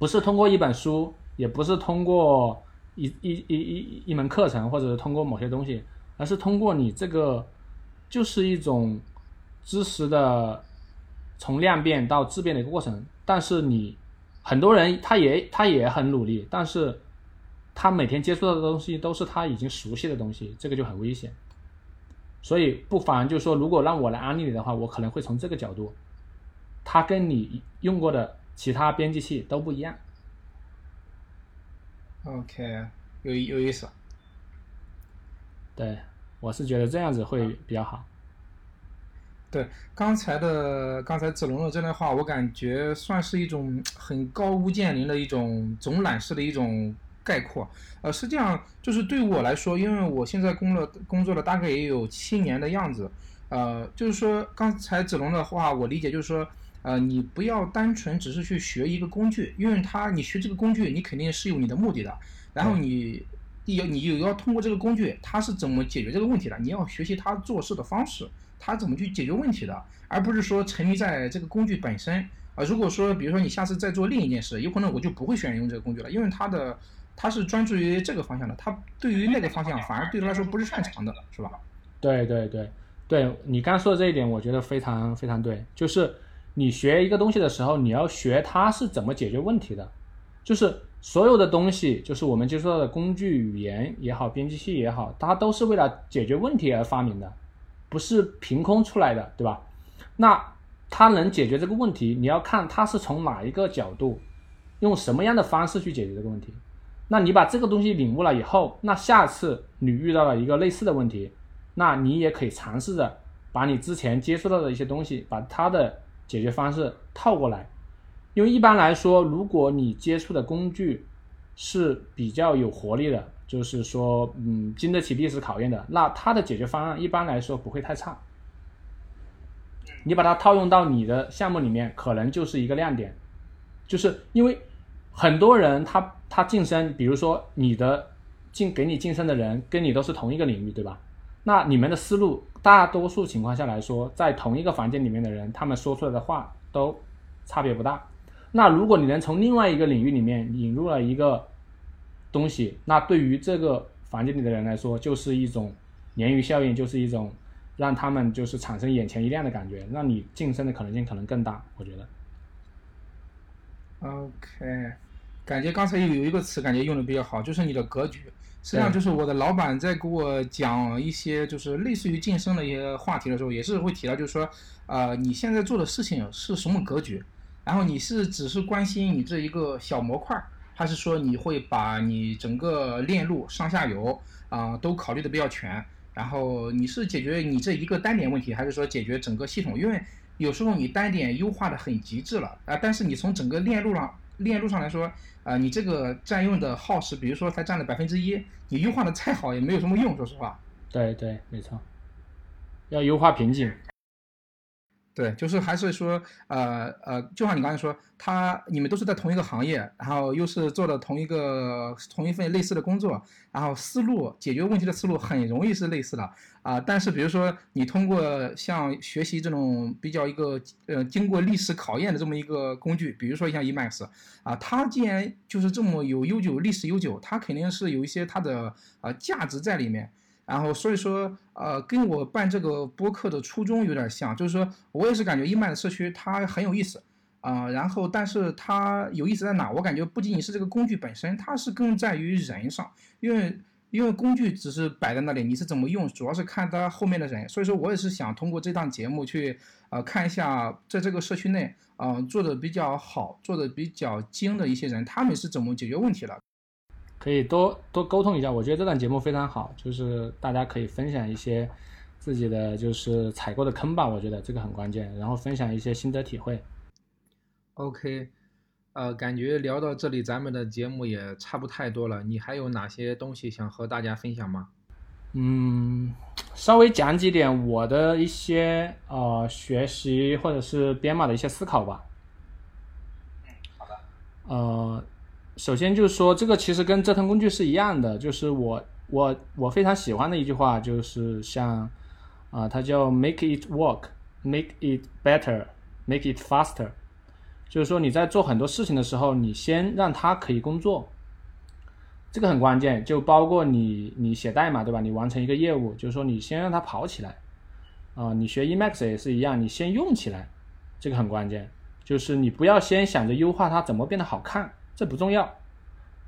不是通过一本书，也不是通过一一一一一门课程，或者是通过某些东西，而是通过你这个就是一种知识的从量变到质变的一个过程，但是你。很多人他也他也很努力，但是他每天接触到的东西都是他已经熟悉的东西，这个就很危险。所以不妨就是说，如果让我来安利你的话，我可能会从这个角度，他跟你用过的其他编辑器都不一样。OK，有有意思。对，我是觉得这样子会比较好。对刚才的刚才子龙的这段话，我感觉算是一种很高屋建瓴的一种总览式的一种概括。呃，实际上就是对我来说，因为我现在工了工作了大概也有七年的样子。呃，就是说刚才子龙的话，我理解就是说，呃，你不要单纯只是去学一个工具，因为它你学这个工具，你肯定是有你的目的的。然后你要你又要通过这个工具，它是怎么解决这个问题的？你要学习它做事的方式。它怎么去解决问题的，而不是说沉迷在这个工具本身啊。如果说，比如说你下次再做另一件事，有可能我就不会选用这个工具了，因为它的它是专注于这个方向的，它对于那个方向反而对他来说不是擅长的，是吧？对对对，对你刚说的这一点，我觉得非常非常对。就是你学一个东西的时候，你要学它是怎么解决问题的。就是所有的东西，就是我们接触到的工具语言也好，编辑器也好，它都是为了解决问题而发明的。不是凭空出来的，对吧？那它能解决这个问题，你要看它是从哪一个角度，用什么样的方式去解决这个问题。那你把这个东西领悟了以后，那下次你遇到了一个类似的问题，那你也可以尝试着把你之前接触到的一些东西，把它的解决方式套过来。因为一般来说，如果你接触的工具是比较有活力的。就是说，嗯，经得起历史考验的，那它的解决方案一般来说不会太差。你把它套用到你的项目里面，可能就是一个亮点。就是因为很多人他他晋升，比如说你的晋给你晋升的人跟你都是同一个领域，对吧？那你们的思路，大多数情况下来说，在同一个房间里面的人，他们说出来的话都差别不大。那如果你能从另外一个领域里面引入了一个。东西，那对于这个房间里的人来说，就是一种鲶鱼效应，就是一种让他们就是产生眼前一亮的感觉，让你晋升的可能性可能更大。我觉得。OK，感觉刚才有有一个词，感觉用的比较好，就是你的格局。实际上，就是我的老板在给我讲一些就是类似于晋升的一些话题的时候，也是会提到，就是说，呃，你现在做的事情是什么格局？然后你是只是关心你这一个小模块。还是说你会把你整个链路上下游啊都考虑的比较全，然后你是解决你这一个单点问题，还是说解决整个系统？因为有时候你单点优化的很极致了啊，但是你从整个链路上链路上来说，啊，你这个占用的耗时，比如说才占了百分之一，你优化的再好也没有什么用，说实话。对对，没错，要优化瓶颈。对，就是还是说，呃呃，就像你刚才说，他你们都是在同一个行业，然后又是做的同一个同一份类似的工作，然后思路解决问题的思路很容易是类似的啊。但是比如说你通过像学习这种比较一个呃经过历史考验的这么一个工具，比如说像 Emacs 啊，它既然就是这么有悠久历史悠久，它肯定是有一些它的啊价值在里面。然后所以说，呃，跟我办这个播客的初衷有点像，就是说我也是感觉一麦的社区它很有意思，啊，然后但是它有意思在哪？我感觉不仅仅是这个工具本身，它是更在于人上，因为因为工具只是摆在那里，你是怎么用，主要是看它后面的人。所以说我也是想通过这档节目去，呃，看一下在这个社区内，啊，做的比较好、做的比较精的一些人，他们是怎么解决问题的。可以多多沟通一下。我觉得这档节目非常好，就是大家可以分享一些自己的就是踩过的坑吧，我觉得这个很关键。然后分享一些心得体会。OK，呃，感觉聊到这里，咱们的节目也差不太多了。你还有哪些东西想和大家分享吗？嗯，稍微讲几点我的一些呃学习或者是编码的一些思考吧。嗯，好的。呃，首先就是说，这个其实跟折腾工具是一样的，就是我我我非常喜欢的一句话，就是像啊，它叫 “make it work”，“make it better”，“make it faster”，就是说你在做很多事情的时候，你先让它可以工作。这个很关键，就包括你你写代码对吧？你完成一个业务，就是说你先让它跑起来，啊，你学 Emacs 也是一样，你先用起来，这个很关键，就是你不要先想着优化它怎么变得好看，这不重要，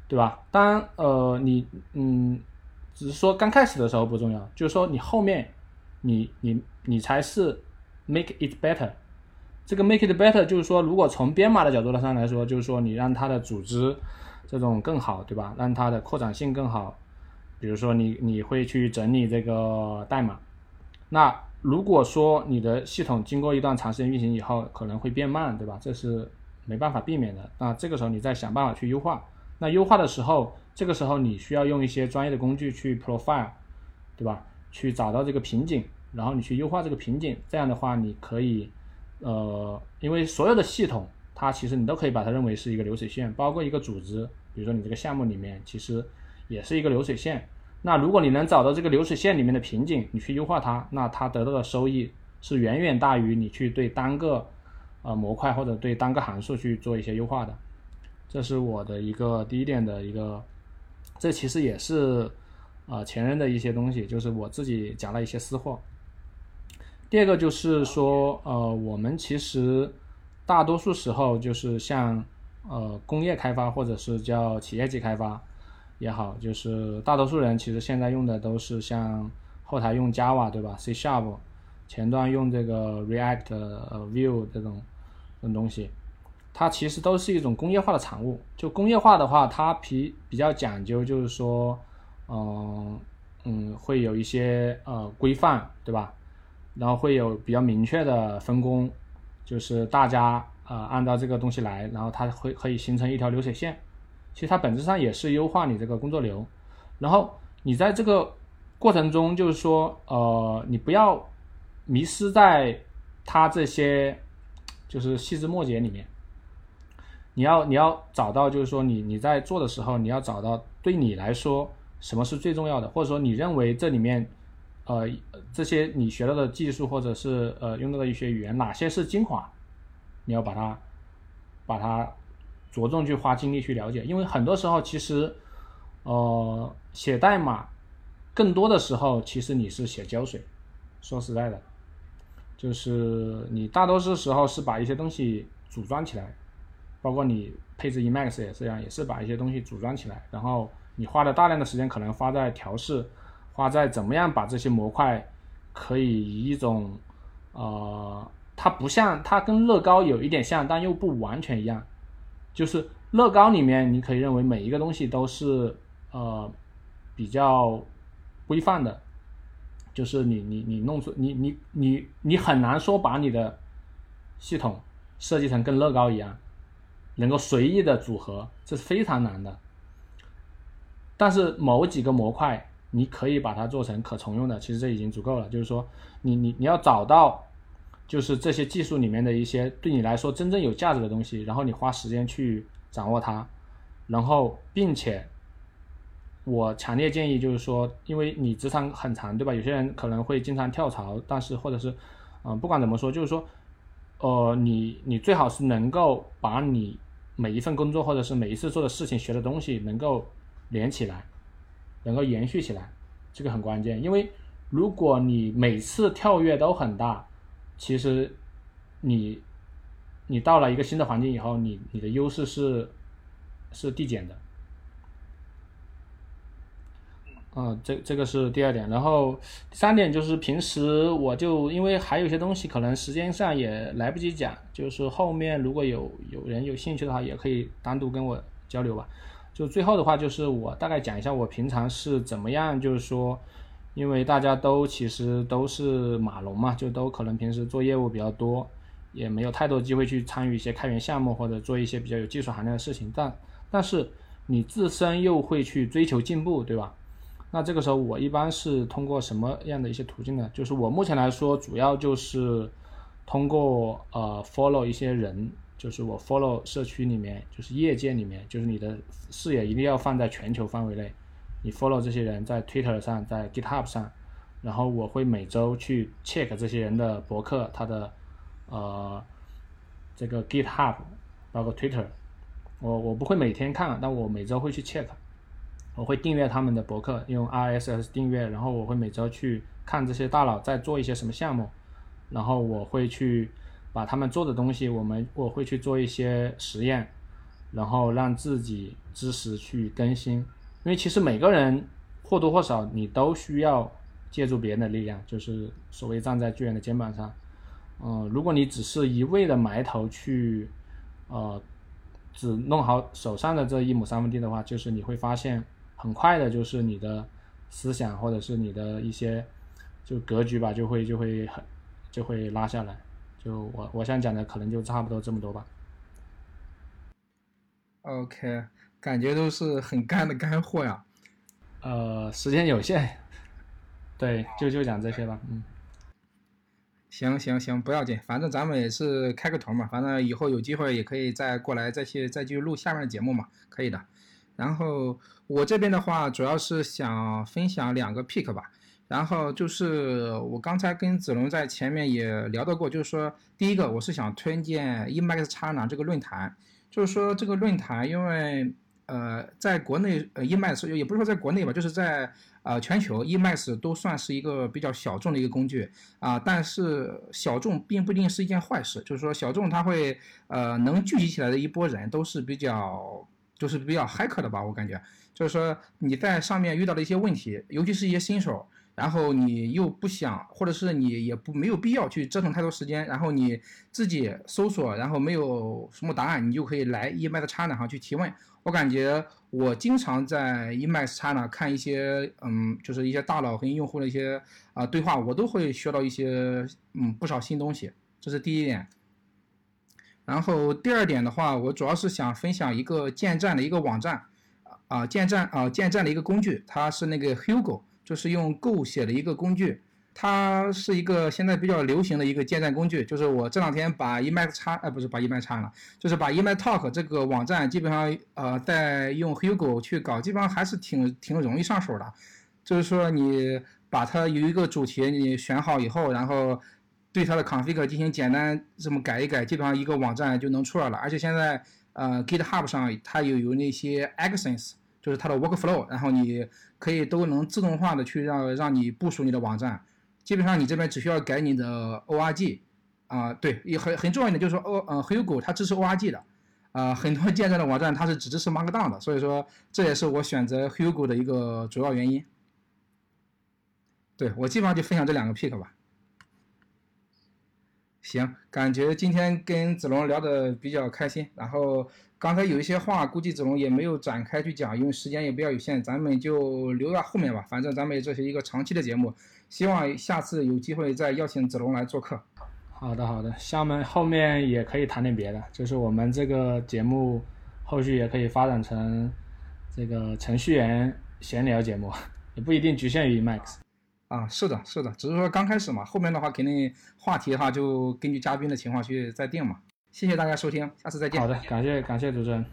对吧？当，呃，你嗯，只是说刚开始的时候不重要，就是说你后面，你你你才是 make it better，这个 make it better 就是说，如果从编码的角度上来说，就是说你让它的组织。这种更好，对吧？让它的扩展性更好。比如说，你你会去整理这个代码。那如果说你的系统经过一段长时间运行以后，可能会变慢，对吧？这是没办法避免的。那这个时候你再想办法去优化。那优化的时候，这个时候你需要用一些专业的工具去 profile，对吧？去找到这个瓶颈，然后你去优化这个瓶颈。这样的话，你可以，呃，因为所有的系统。它其实你都可以把它认为是一个流水线，包括一个组织，比如说你这个项目里面其实也是一个流水线。那如果你能找到这个流水线里面的瓶颈，你去优化它，那它得到的收益是远远大于你去对单个呃模块或者对单个函数去做一些优化的。这是我的一个第一点的一个，这其实也是呃前人的一些东西，就是我自己讲了一些私货。第二个就是说呃我们其实。大多数时候就是像呃工业开发或者是叫企业级开发也好，就是大多数人其实现在用的都是像后台用 Java 对吧？C Sharp，前端用这个 React 呃、Vue 这种这种东西，它其实都是一种工业化的产物。就工业化的话，它比比较讲究，就是说，嗯嗯，会有一些呃规范对吧？然后会有比较明确的分工。就是大家呃按照这个东西来，然后它会可以形成一条流水线。其实它本质上也是优化你这个工作流。然后你在这个过程中，就是说呃你不要迷失在它这些就是细枝末节里面。你要你要找到就是说你你在做的时候，你要找到对你来说什么是最重要的，或者说你认为这里面。呃，这些你学到的技术或者是呃用到的一些语言，哪些是精华？你要把它把它着重去花精力去了解，因为很多时候其实呃写代码更多的时候其实你是写胶水。说实在的，就是你大多数时候是把一些东西组装起来，包括你配置 EMAX 也是这样，也是把一些东西组装起来，然后你花了大量的时间可能花在调试。花在怎么样把这些模块可以以一种呃，它不像它跟乐高有一点像，但又不完全一样。就是乐高里面，你可以认为每一个东西都是呃比较规范的，就是你你你弄出你你你你很难说把你的系统设计成跟乐高一样，能够随意的组合，这是非常难的。但是某几个模块。你可以把它做成可重用的，其实这已经足够了。就是说，你你你要找到，就是这些技术里面的一些对你来说真正有价值的东西，然后你花时间去掌握它，然后并且，我强烈建议就是说，因为你职场很长，对吧？有些人可能会经常跳槽，但是或者是，嗯，不管怎么说，就是说，呃，你你最好是能够把你每一份工作或者是每一次做的事情学的东西能够连起来。能够延续起来，这个很关键。因为如果你每次跳跃都很大，其实你你到了一个新的环境以后，你你的优势是是递减的。嗯，这这个是第二点。然后第三点就是平时我就因为还有一些东西可能时间上也来不及讲，就是后面如果有有人有兴趣的话，也可以单独跟我交流吧。就最后的话，就是我大概讲一下我平常是怎么样，就是说，因为大家都其实都是码农嘛，就都可能平时做业务比较多，也没有太多机会去参与一些开源项目或者做一些比较有技术含量的事情，但但是你自身又会去追求进步，对吧？那这个时候我一般是通过什么样的一些途径呢？就是我目前来说，主要就是通过呃 follow 一些人。就是我 follow 社区里面，就是业界里面，就是你的视野一定要放在全球范围内。你 follow 这些人在 Twitter 上，在 GitHub 上，然后我会每周去 check 这些人的博客，他的呃这个 GitHub，包括 Twitter，我我不会每天看，但我每周会去 check。我会订阅他们的博客，用 RSS 订阅，然后我会每周去看这些大佬在做一些什么项目，然后我会去。把他们做的东西，我们我会去做一些实验，然后让自己知识去更新。因为其实每个人或多或少你都需要借助别人的力量，就是所谓站在巨人的肩膀上。嗯，如果你只是一味的埋头去，呃，只弄好手上的这一亩三分地的话，就是你会发现很快的，就是你的思想或者是你的一些就格局吧，就会就会很就会拉下来。就我我想讲的可能就差不多这么多吧。OK，感觉都是很干的干货呀。呃，时间有限，对，就就讲这些吧。嗯。行行行，不要紧，反正咱们也是开个头嘛，反正以后有机会也可以再过来再去再去录下面的节目嘛，可以的。然后我这边的话，主要是想分享两个 pick 吧。然后就是我刚才跟子龙在前面也聊到过，就是说第一个我是想推荐 Emacs China 这个论坛，就是说这个论坛因为呃在国内呃 Emacs 也不是说在国内吧，就是在呃全球 Emacs 都算是一个比较小众的一个工具。啊，但是小众并不一定是一件坏事，就是说小众它会呃能聚集起来的一波人都是比较就是比较嗨客的吧，我感觉就是说你在上面遇到的一些问题，尤其是一些新手。然后你又不想，或者是你也不没有必要去折腾太多时间，然后你自己搜索，然后没有什么答案，你就可以来 Emacs China 上去提问。我感觉我经常在 Emacs 叉呢看一些，嗯，就是一些大佬和用户的一些啊对话，我都会学到一些嗯不少新东西。这是第一点。然后第二点的话，我主要是想分享一个建站的一个网站，啊建站啊建站的一个工具，它是那个 Hugo。就是用 Go 写的一个工具，它是一个现在比较流行的一个建站工具。就是我这两天把 Emacs 插，哎，不是把 Emacs 插了，就是把 Emacs Talk 这个网站基本上呃在用 Hugo 去搞，基本上还是挺挺容易上手的。就是说你把它有一个主题你选好以后，然后对它的 config 进行简单这么改一改，基本上一个网站就能出来了。而且现在呃 GitHub 上它有有那些 Actions。就是它的 workflow，然后你可以都能自动化的去让让你部署你的网站，基本上你这边只需要改你的 org，啊，对，也很很重要一点就是说 O 呃 Hugo 它支持 org 的，啊，很多建站的网站它是只支持 Markdown 的，所以说这也是我选择 Hugo 的一个主要原因。对我基本上就分享这两个 pick 吧。行，感觉今天跟子龙聊的比较开心，然后。刚才有一些话，估计子龙也没有展开去讲，因为时间也比较有限，咱们就留到后面吧。反正咱们这是一个长期的节目，希望下次有机会再邀请子龙来做客。好的，好的，下面后面也可以谈点别的，就是我们这个节目后续也可以发展成这个程序员闲聊节目，也不一定局限于 Max。啊，是的，是的，只是说刚开始嘛，后面的话肯定话题的话就根据嘉宾的情况去再定嘛。谢谢大家收听，下次再见。好的，感谢感谢主持人。